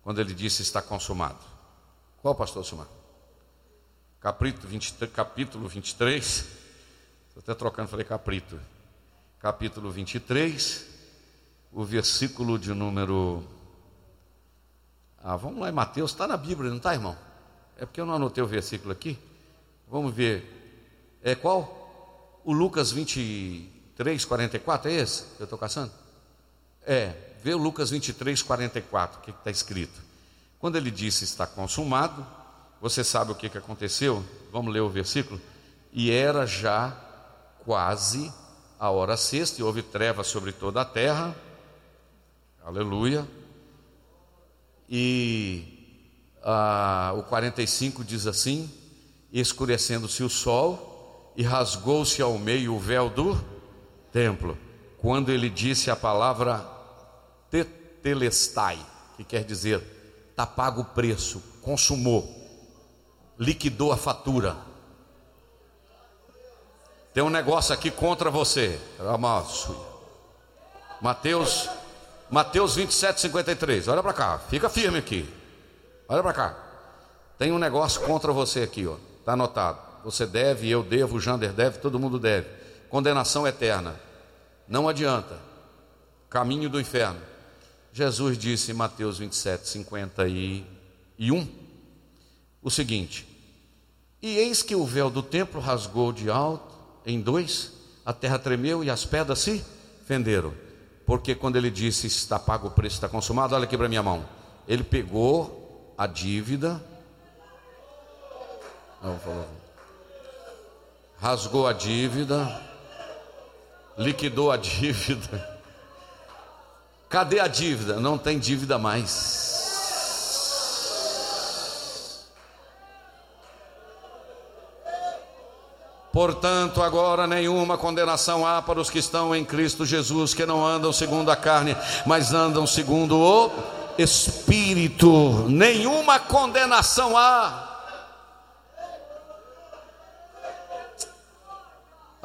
Quando ele disse está consumado. Qual pastor Sumar? Capítulo, 23, capítulo 23. Estou até trocando, falei capítulo. Capítulo 23, o versículo de número. Ah, vamos lá em Mateus, está na Bíblia, não está, irmão? É porque eu não anotei o versículo aqui. Vamos ver. É qual? O Lucas 23, 44, é esse eu estou caçando? É, Vê o Lucas 23, 44, o que está escrito. Quando ele disse está consumado, você sabe o que, que aconteceu? Vamos ler o versículo. E era já quase a hora sexta, e houve trevas sobre toda a terra. Aleluia. E ah, o 45 diz assim: escurecendo-se o sol, e rasgou-se ao meio o véu do templo, quando ele disse a palavra tetelestai, que quer dizer está pago o preço, consumou, liquidou a fatura. Tem um negócio aqui contra você. Mateus, Mateus 27, 53. Olha para cá, fica firme aqui. Olha para cá. Tem um negócio contra você aqui, ó. Está anotado. Você deve, eu devo, o Jander deve, todo mundo deve. Condenação eterna. Não adianta. Caminho do inferno. Jesus disse em Mateus 27, 51 o seguinte: E eis que o véu do templo rasgou de alto em dois, a terra tremeu e as pedras se fenderam. Porque quando ele disse está pago o preço, está consumado, olha aqui para minha mão. Ele pegou a dívida, não, rasgou a dívida, liquidou a dívida Cadê a dívida? Não tem dívida mais. Portanto, agora nenhuma condenação há para os que estão em Cristo Jesus, que não andam segundo a carne, mas andam segundo o Espírito. Nenhuma condenação há.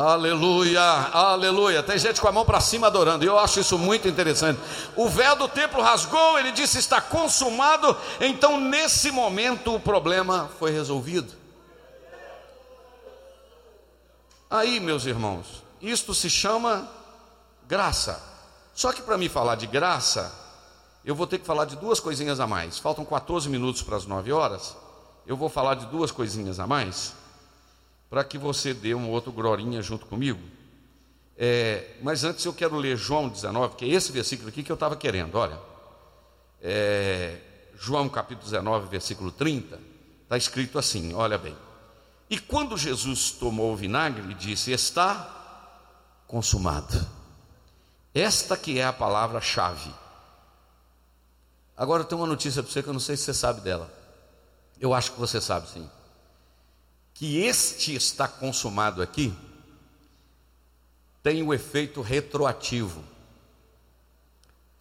Aleluia, aleluia. Tem gente com a mão para cima adorando, e eu acho isso muito interessante. O véu do templo rasgou, ele disse: está consumado. Então, nesse momento, o problema foi resolvido. Aí, meus irmãos, isto se chama graça. Só que para me falar de graça, eu vou ter que falar de duas coisinhas a mais. Faltam 14 minutos para as 9 horas. Eu vou falar de duas coisinhas a mais para que você dê um outro glorinha junto comigo. É, mas antes eu quero ler João 19, que é esse versículo aqui que eu estava querendo, olha. É, João capítulo 19, versículo 30, está escrito assim: olha bem. E quando Jesus tomou o vinagre, disse: Está consumado. Esta que é a palavra-chave. Agora tem uma notícia para você que eu não sei se você sabe dela. Eu acho que você sabe sim que este está consumado aqui tem o efeito retroativo.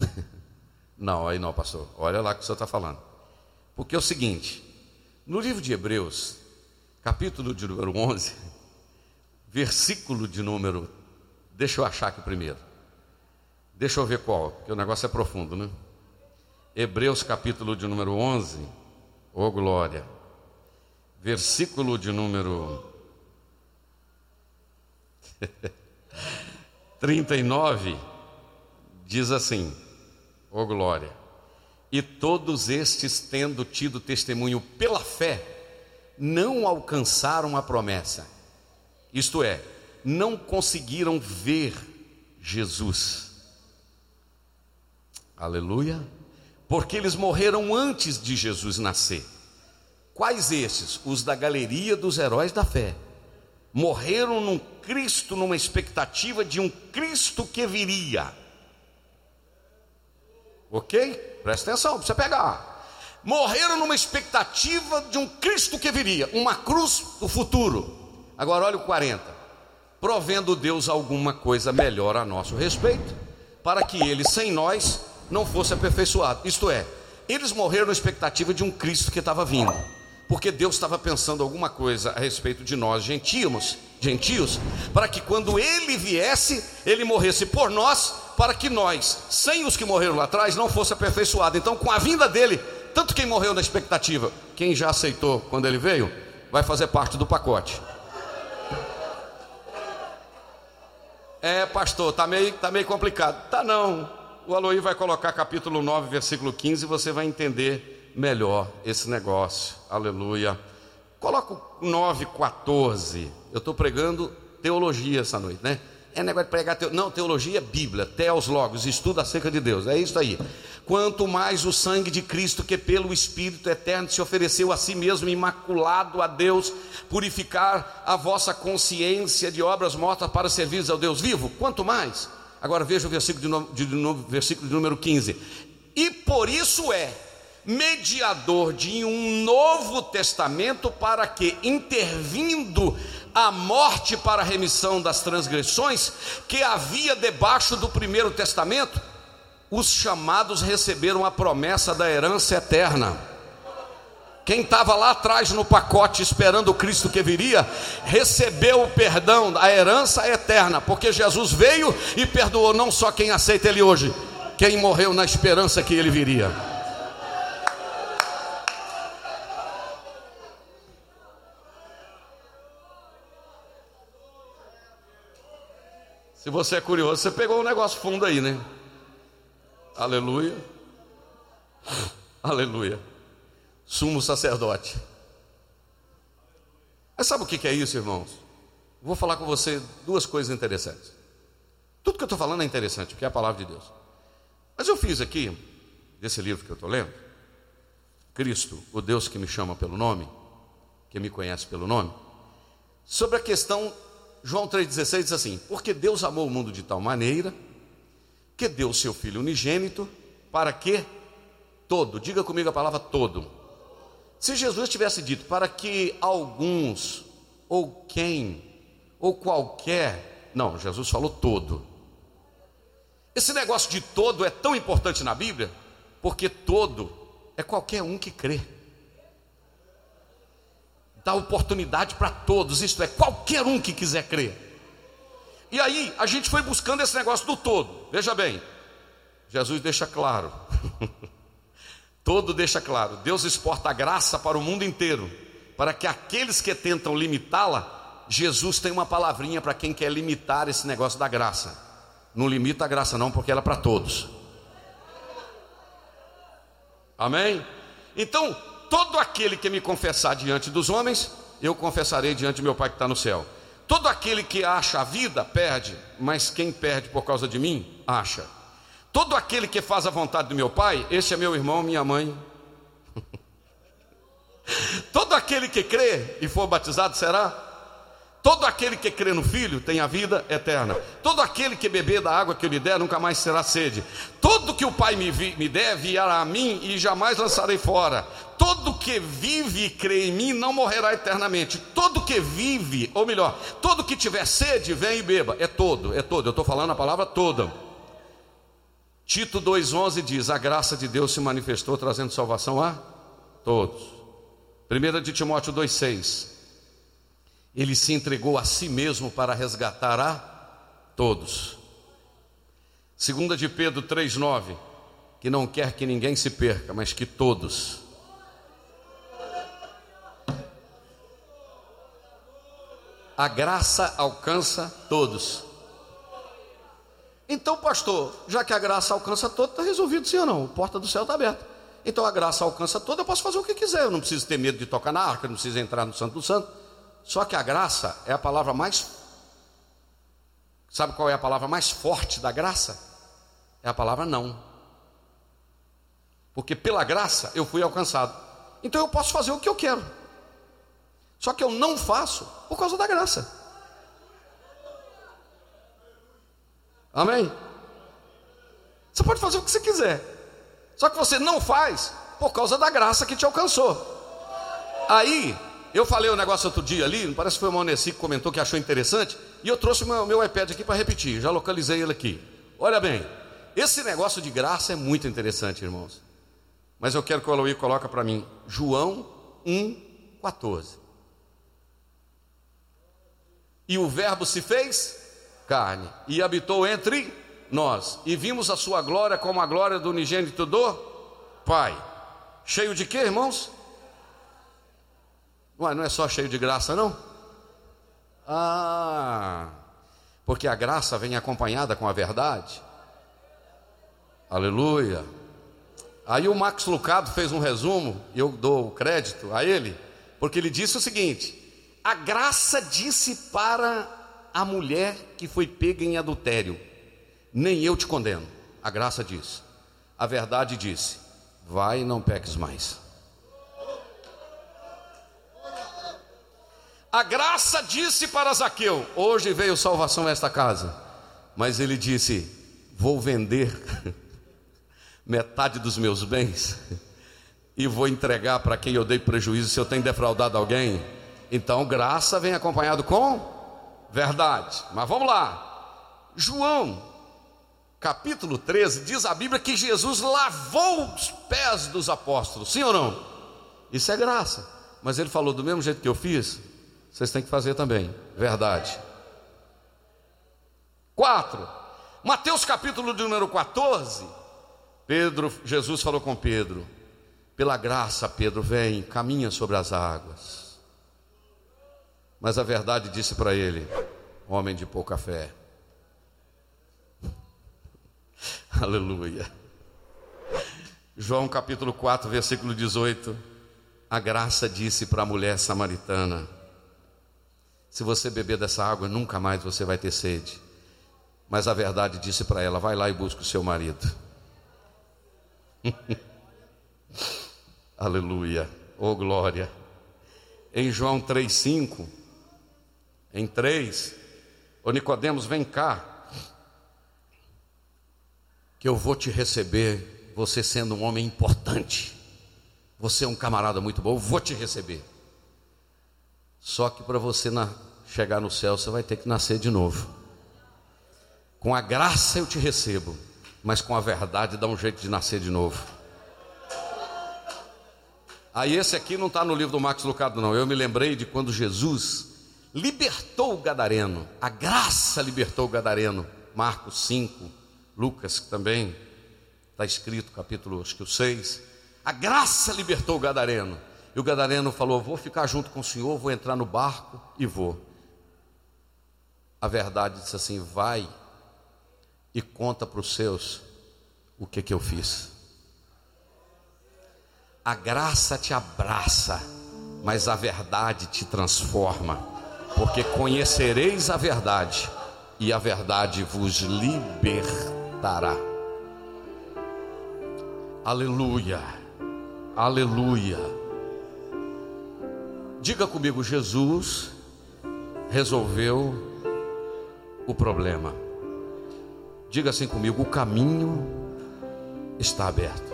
não, aí não, pastor. Olha lá o que o senhor está falando. Porque é o seguinte: no livro de Hebreus, capítulo de número 11, versículo de número. Deixa eu achar aqui primeiro. Deixa eu ver qual, porque o negócio é profundo, né? Hebreus, capítulo de número 11. Ô oh, glória versículo de número 39, diz assim: Ó oh glória, e todos estes, tendo tido testemunho pela fé, não alcançaram a promessa, isto é, não conseguiram ver Jesus. Aleluia, porque eles morreram antes de Jesus nascer. Quais esses? Os da galeria dos heróis da fé. Morreram num Cristo, numa expectativa de um Cristo que viria. Ok? Presta atenção, precisa pegar. Morreram numa expectativa de um Cristo que viria, uma cruz do futuro. Agora olha o 40. Provendo Deus alguma coisa melhor a nosso respeito, para que ele sem nós não fosse aperfeiçoado. Isto é, eles morreram na expectativa de um Cristo que estava vindo porque Deus estava pensando alguma coisa a respeito de nós gentios, gentios, para que quando ele viesse, ele morresse por nós, para que nós, sem os que morreram lá atrás, não fosse aperfeiçoado. Então, com a vinda dele, tanto quem morreu na expectativa, quem já aceitou quando ele veio, vai fazer parte do pacote. É, pastor, tá meio, tá meio complicado. Tá não. O Aloí vai colocar capítulo 9, versículo 15, e você vai entender melhor esse negócio. Aleluia. Coloca o 9,14. Eu estou pregando teologia essa noite, né? É negócio de pregar teologia. Não, teologia é Bíblia, teos logos, estudo acerca de Deus. É isso aí. Quanto mais o sangue de Cristo, que pelo Espírito eterno se ofereceu a si mesmo, imaculado a Deus, purificar a vossa consciência de obras mortas para servir ao Deus vivo. Quanto mais. Agora veja o versículo de, de, de, versículo de número 15. E por isso é mediador de um novo testamento para que, intervindo a morte para a remissão das transgressões que havia debaixo do primeiro testamento, os chamados receberam a promessa da herança eterna. Quem estava lá atrás no pacote esperando o Cristo que viria, recebeu o perdão, a herança eterna, porque Jesus veio e perdoou não só quem aceita Ele hoje, quem morreu na esperança que Ele viria. Se você é curioso, você pegou um negócio fundo aí, né? Aleluia. Aleluia. Sumo sacerdote. Mas sabe o que é isso, irmãos? Vou falar com você duas coisas interessantes. Tudo que eu estou falando é interessante, porque é a palavra de Deus. Mas eu fiz aqui, desse livro que eu estou lendo, Cristo, o Deus que me chama pelo nome, que me conhece pelo nome, sobre a questão João 3,16 diz assim: Porque Deus amou o mundo de tal maneira que deu o seu Filho unigênito para que todo, diga comigo a palavra todo. Se Jesus tivesse dito para que alguns ou quem ou qualquer. Não, Jesus falou todo. Esse negócio de todo é tão importante na Bíblia, porque todo é qualquer um que crê. Dá oportunidade para todos, isto é, qualquer um que quiser crer. E aí, a gente foi buscando esse negócio do todo. Veja bem, Jesus deixa claro. todo deixa claro. Deus exporta a graça para o mundo inteiro, para que aqueles que tentam limitá-la, Jesus tem uma palavrinha para quem quer limitar esse negócio da graça. Não limita a graça, não, porque ela é para todos. Amém? Então, todo aquele que me confessar diante dos homens, eu confessarei diante de meu Pai que está no céu. Todo aquele que acha a vida, perde, mas quem perde por causa de mim, acha. Todo aquele que faz a vontade do meu Pai, esse é meu irmão, minha mãe. Todo aquele que crê e for batizado será Todo aquele que crê no Filho tem a vida eterna. Todo aquele que beber da água que eu lhe der nunca mais será sede. Todo que o Pai me, vi, me der virá a mim e jamais lançarei fora. Todo que vive e crê em mim não morrerá eternamente. Todo que vive, ou melhor, todo que tiver sede, vem e beba. É todo, é todo. Eu estou falando a palavra toda. Tito 2,11 diz: A graça de Deus se manifestou trazendo salvação a todos. 1 de Timóteo 2,6 ele se entregou a si mesmo para resgatar a todos. Segunda de Pedro 3:9, que não quer que ninguém se perca, mas que todos. A graça alcança todos. Então, pastor, já que a graça alcança todos, está resolvido sim ou não? A porta do céu está aberta. Então a graça alcança todos, eu posso fazer o que quiser. Eu não preciso ter medo de tocar na arca, não preciso entrar no Santo do Santo. Só que a graça é a palavra mais. Sabe qual é a palavra mais forte da graça? É a palavra não. Porque pela graça eu fui alcançado. Então eu posso fazer o que eu quero. Só que eu não faço por causa da graça. Amém? Você pode fazer o que você quiser. Só que você não faz por causa da graça que te alcançou. Aí eu falei o um negócio outro dia ali, parece que foi o Monesi que comentou que achou interessante, e eu trouxe o meu, meu iPad aqui para repetir, já localizei ele aqui. Olha bem, esse negócio de graça é muito interessante, irmãos. Mas eu quero que o Aloí coloque para mim, João 1,14. E o verbo se fez carne, e habitou entre nós, e vimos a sua glória como a glória do unigênito do Pai. Cheio de quê, irmãos? Ué, não é só cheio de graça, não? Ah, porque a graça vem acompanhada com a verdade. Aleluia. Aí o Max Lucado fez um resumo, e eu dou crédito a ele, porque ele disse o seguinte: a graça disse para a mulher que foi pega em adultério: nem eu te condeno. A graça disse. A verdade disse: vai e não peques mais. A graça disse para Zaqueu: Hoje veio salvação a esta casa. Mas ele disse: Vou vender metade dos meus bens e vou entregar para quem eu dei prejuízo se eu tenho defraudado alguém. Então, graça vem acompanhado com verdade. Mas vamos lá. João, capítulo 13, diz a Bíblia que Jesus lavou os pés dos apóstolos. Sim ou não? Isso é graça. Mas ele falou do mesmo jeito que eu fiz, vocês têm que fazer também. Verdade. Quatro. Mateus capítulo de número 14. Pedro, Jesus falou com Pedro: Pela graça, Pedro, vem, caminha sobre as águas. Mas a verdade disse para ele: Homem de pouca fé. Aleluia. João capítulo 4, versículo 18. A graça disse para a mulher samaritana: se você beber dessa água, nunca mais você vai ter sede. Mas a verdade disse para ela: vai lá e busca o seu marido. Aleluia, oh glória. Em João 3,5, em 3, ô Nicodemos, vem cá, que eu vou te receber, você sendo um homem importante, você é um camarada muito bom, eu vou te receber. Só que para você na, chegar no céu, você vai ter que nascer de novo. Com a graça eu te recebo, mas com a verdade dá um jeito de nascer de novo. Aí esse aqui não está no livro do Max Lucado, não. Eu me lembrei de quando Jesus libertou o Gadareno. A graça libertou o Gadareno. Marcos 5, Lucas também está escrito, capítulo acho que o 6. A graça libertou o Gadareno. E o Gadareno falou: Vou ficar junto com o senhor, vou entrar no barco e vou. A verdade disse assim: Vai e conta para os seus o que, que eu fiz. A graça te abraça, mas a verdade te transforma, porque conhecereis a verdade, e a verdade vos libertará. Aleluia, aleluia. Diga comigo, Jesus resolveu o problema. Diga assim comigo: o caminho está aberto.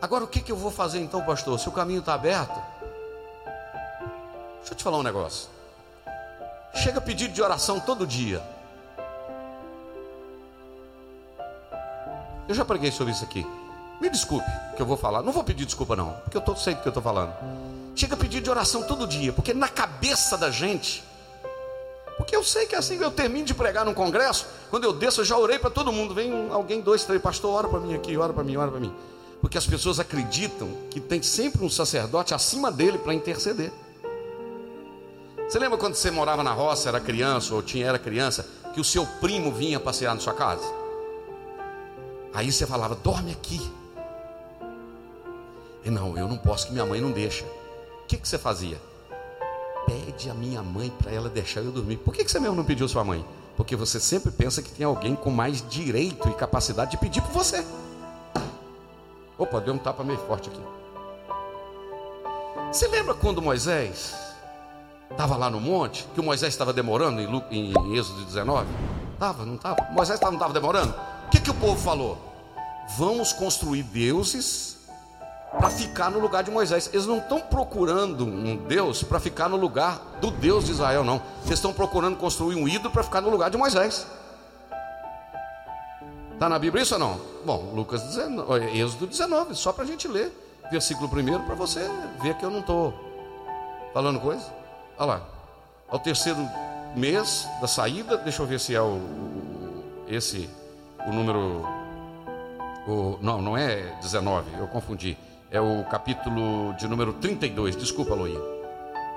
Agora o que, que eu vou fazer então, pastor? Se o caminho está aberto, deixa eu te falar um negócio. Chega pedido de oração todo dia. Eu já preguei sobre isso aqui. Me desculpe que eu vou falar. Não vou pedir desculpa, não, porque eu tô, sei do que eu estou falando. Chega pedido de oração todo dia, porque na cabeça da gente. Porque eu sei que assim eu termino de pregar num congresso, quando eu desço, eu já orei para todo mundo. Vem alguém, dois, três, pastor, ora para mim aqui, ora para mim, ora para mim porque as pessoas acreditam que tem sempre um sacerdote acima dele para interceder. Você lembra quando você morava na roça, era criança ou tinha era criança, que o seu primo vinha passear na sua casa? Aí você falava: "Dorme aqui". E não, eu não posso que minha mãe não deixa. Que, que você fazia? Pede a minha mãe para ela deixar eu dormir. Por que, que você mesmo não pediu sua mãe? Porque você sempre pensa que tem alguém com mais direito e capacidade de pedir por você. Opa, deu um tapa meio forte aqui. Você lembra quando Moisés estava lá no monte, que o Moisés estava demorando em, em Êxodo 19? Estava, não estava? Moisés não estava demorando? O que, que o povo falou? Vamos construir deuses para ficar no lugar de Moisés. Eles não estão procurando um Deus para ficar no lugar do Deus de Israel, não. Eles estão procurando construir um ídolo para ficar no lugar de Moisés. Está na Bíblia isso ou não? Bom, Lucas 19, Êxodo 19, só para a gente ler. Versículo primeiro para você ver que eu não estou falando coisa. Olha lá. Ao terceiro mês da saída, deixa eu ver se é o, esse o número. O, não, não é 19, eu confundi. É o capítulo de número 32. Desculpa, Loí.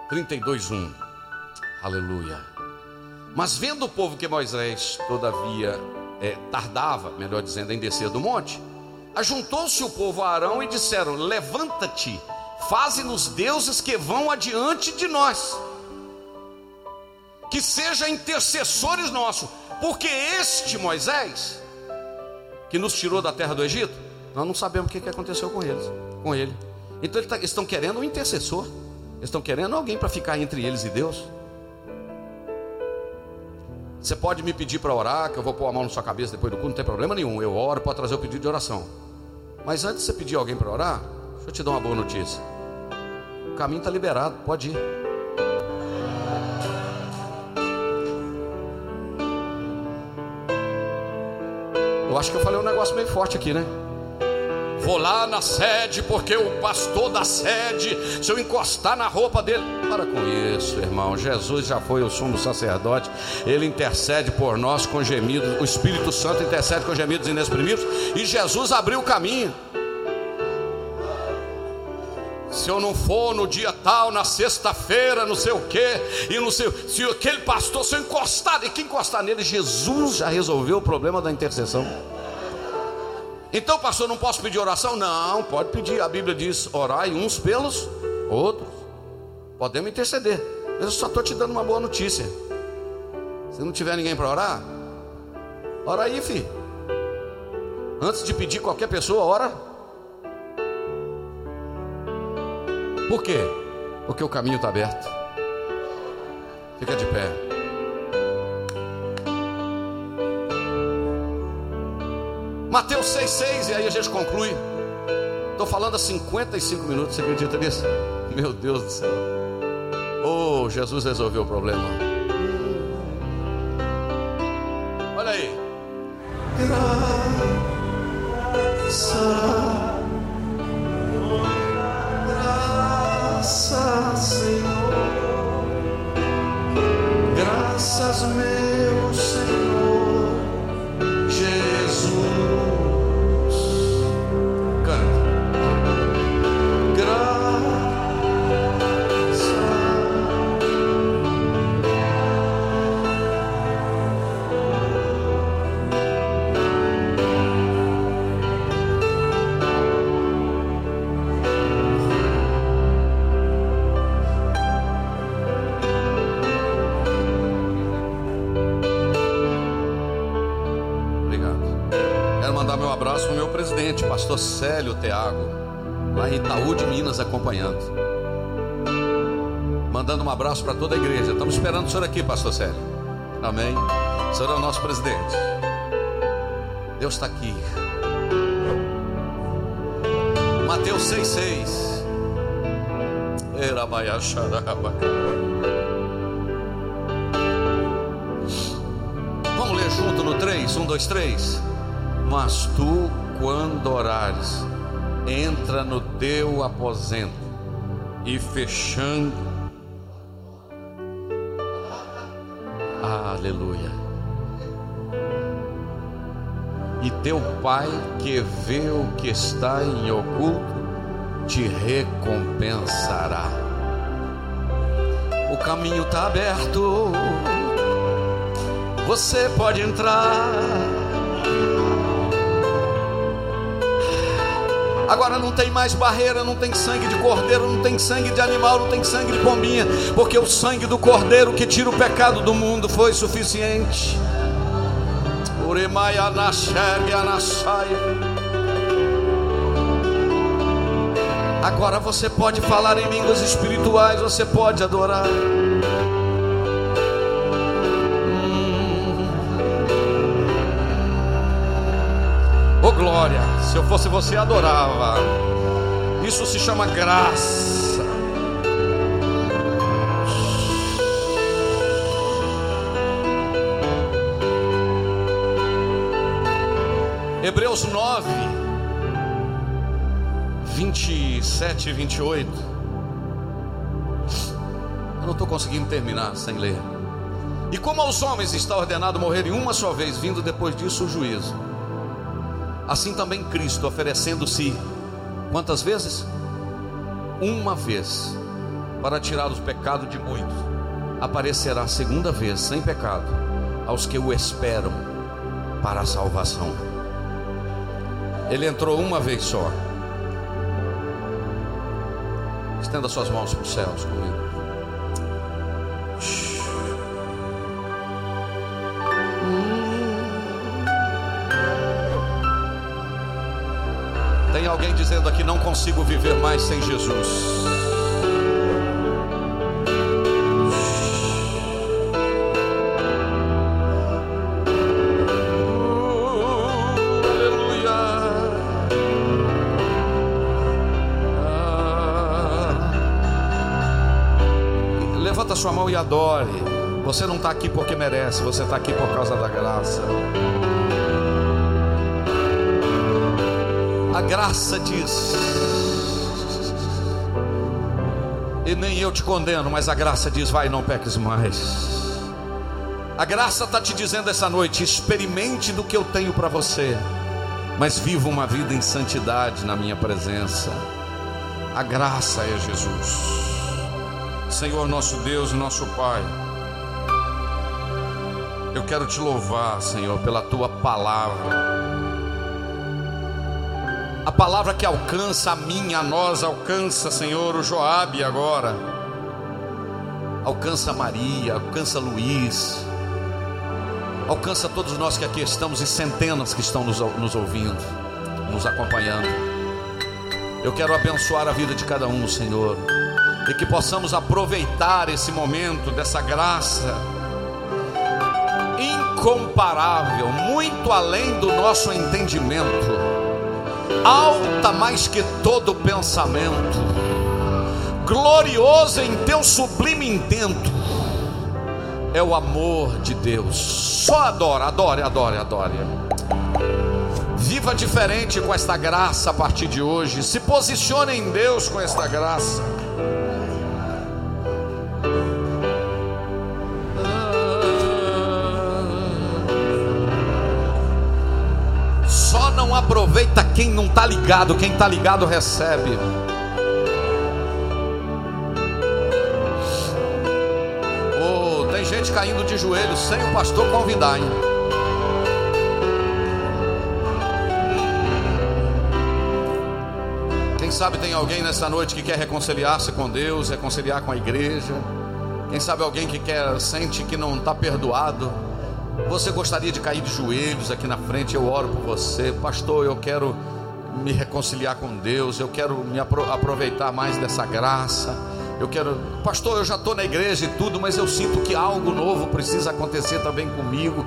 32, 1. Aleluia. Mas vendo o povo que Moisés, todavia, é, tardava, melhor dizendo, em descer do monte, ajuntou-se o povo a Arão e disseram: Levanta-te, faze-nos deuses que vão adiante de nós, que seja intercessores nossos, porque este Moisés, que nos tirou da terra do Egito, nós não sabemos o que aconteceu com eles, com ele. Então eles tá, estão querendo um intercessor, eles estão querendo alguém para ficar entre eles e Deus. Você pode me pedir para orar, que eu vou pôr a mão na sua cabeça depois do culto, não tem problema nenhum. Eu oro, pode trazer o pedido de oração. Mas antes de você pedir alguém para orar, deixa eu te dar uma boa notícia. O caminho está liberado, pode ir. Eu acho que eu falei um negócio meio forte aqui, né? Vou lá na sede, porque o pastor da sede, se eu encostar na roupa dele. Para com isso, irmão. Jesus já foi o sumo sacerdote. Ele intercede por nós com gemidos. O Espírito Santo intercede com gemidos inexprimíveis. E Jesus abriu o caminho. Se eu não for no dia tal, na sexta-feira, não sei o quê, e não sei, se aquele pastor, se eu encostar, e quem encostar nele, Jesus já resolveu o problema da intercessão. Então, pastor, não posso pedir oração? Não, pode pedir. A Bíblia diz: orai uns pelos outros. Podemos interceder. Mas eu só estou te dando uma boa notícia. Se não tiver ninguém para orar, ora aí, filho. Antes de pedir qualquer pessoa, ora. Por quê? Porque o caminho está aberto. Fica de pé. Mateus 6,6, e aí a gente conclui. Estou falando há 55 minutos, você acredita nisso? Meu Deus do céu. Oh, Jesus resolveu o problema. Célio Teago, lá em Itaú de Minas, acompanhando. Mandando um abraço para toda a igreja. Estamos esperando o senhor aqui, pastor Célio. Amém. O senhor é o nosso presidente. Deus está aqui. Mateus 6,6. Erabaiaxarabacá. Vamos ler junto no 3, 1, 2, 3. Mas tu, quando orares, entra no teu aposento e fechando. Aleluia. E teu pai que vê o que está em oculto te recompensará. O caminho está aberto. Você pode entrar. Agora não tem mais barreira, não tem sangue de cordeiro, não tem sangue de animal, não tem sangue de pombinha, porque o sangue do cordeiro que tira o pecado do mundo foi suficiente. Uremaia nascer anasaia. Agora você pode falar em línguas espirituais, você pode adorar. Glória, se eu fosse você, adorava. Isso se chama graça. Hebreus 9, 27 e 28. Eu não estou conseguindo terminar sem ler. E como aos homens está ordenado morrerem uma só vez, vindo depois disso o juízo. Assim também Cristo, oferecendo-se quantas vezes? Uma vez, para tirar os pecados de muitos, aparecerá segunda vez, sem pecado, aos que o esperam para a salvação. Ele entrou uma vez só. Estenda suas mãos para os céus comigo. Alguém dizendo aqui: não consigo viver mais sem Jesus. Ah. Levanta sua mão e adore. Você não está aqui porque merece, você está aqui por causa da graça. A graça diz, e nem eu te condeno, mas a graça diz: vai, não peques mais. A graça está te dizendo essa noite: experimente do que eu tenho para você, mas viva uma vida em santidade na minha presença. A graça é Jesus, Senhor nosso Deus e nosso Pai. Eu quero te louvar, Senhor, pela tua palavra. Palavra que alcança a mim, a nós, alcança, Senhor, o Joabe agora. Alcança Maria, alcança Luiz. Alcança todos nós que aqui estamos e centenas que estão nos, nos ouvindo, nos acompanhando. Eu quero abençoar a vida de cada um, Senhor, e que possamos aproveitar esse momento dessa graça incomparável, muito além do nosso entendimento, alta mais que todo pensamento, glorioso em teu sublime intento, é o amor de Deus. Só adora, adore, adore, adore. Viva diferente com esta graça a partir de hoje. Se posicione em Deus com esta graça. Só não aproveita quem não está ligado, quem está ligado recebe. Oh, tem gente caindo de joelhos sem o pastor convidar, hein? Quem sabe tem alguém nessa noite que quer reconciliar-se com Deus, reconciliar com a igreja. Quem sabe alguém que quer sente que não está perdoado. Você gostaria de cair de joelhos aqui na frente? Eu oro por você, pastor. Eu quero me reconciliar com Deus. Eu quero me apro aproveitar mais dessa graça. Eu quero, pastor. Eu já estou na igreja e tudo, mas eu sinto que algo novo precisa acontecer também comigo.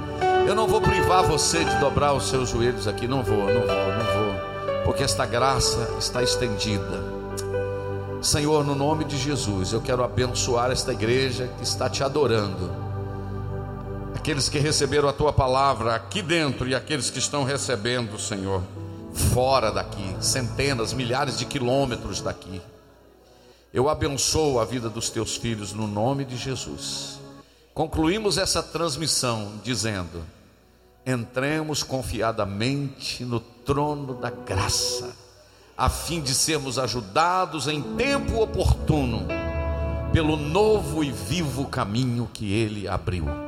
Eu não vou privar você de dobrar os seus joelhos aqui. Não vou, não vou, não vou, porque esta graça está estendida. Senhor, no nome de Jesus, eu quero abençoar esta igreja que está te adorando aqueles que receberam a tua palavra aqui dentro e aqueles que estão recebendo, Senhor, fora daqui, centenas, milhares de quilômetros daqui. Eu abençoo a vida dos teus filhos no nome de Jesus. Concluímos essa transmissão dizendo: entremos confiadamente no trono da graça, a fim de sermos ajudados em tempo oportuno pelo novo e vivo caminho que ele abriu.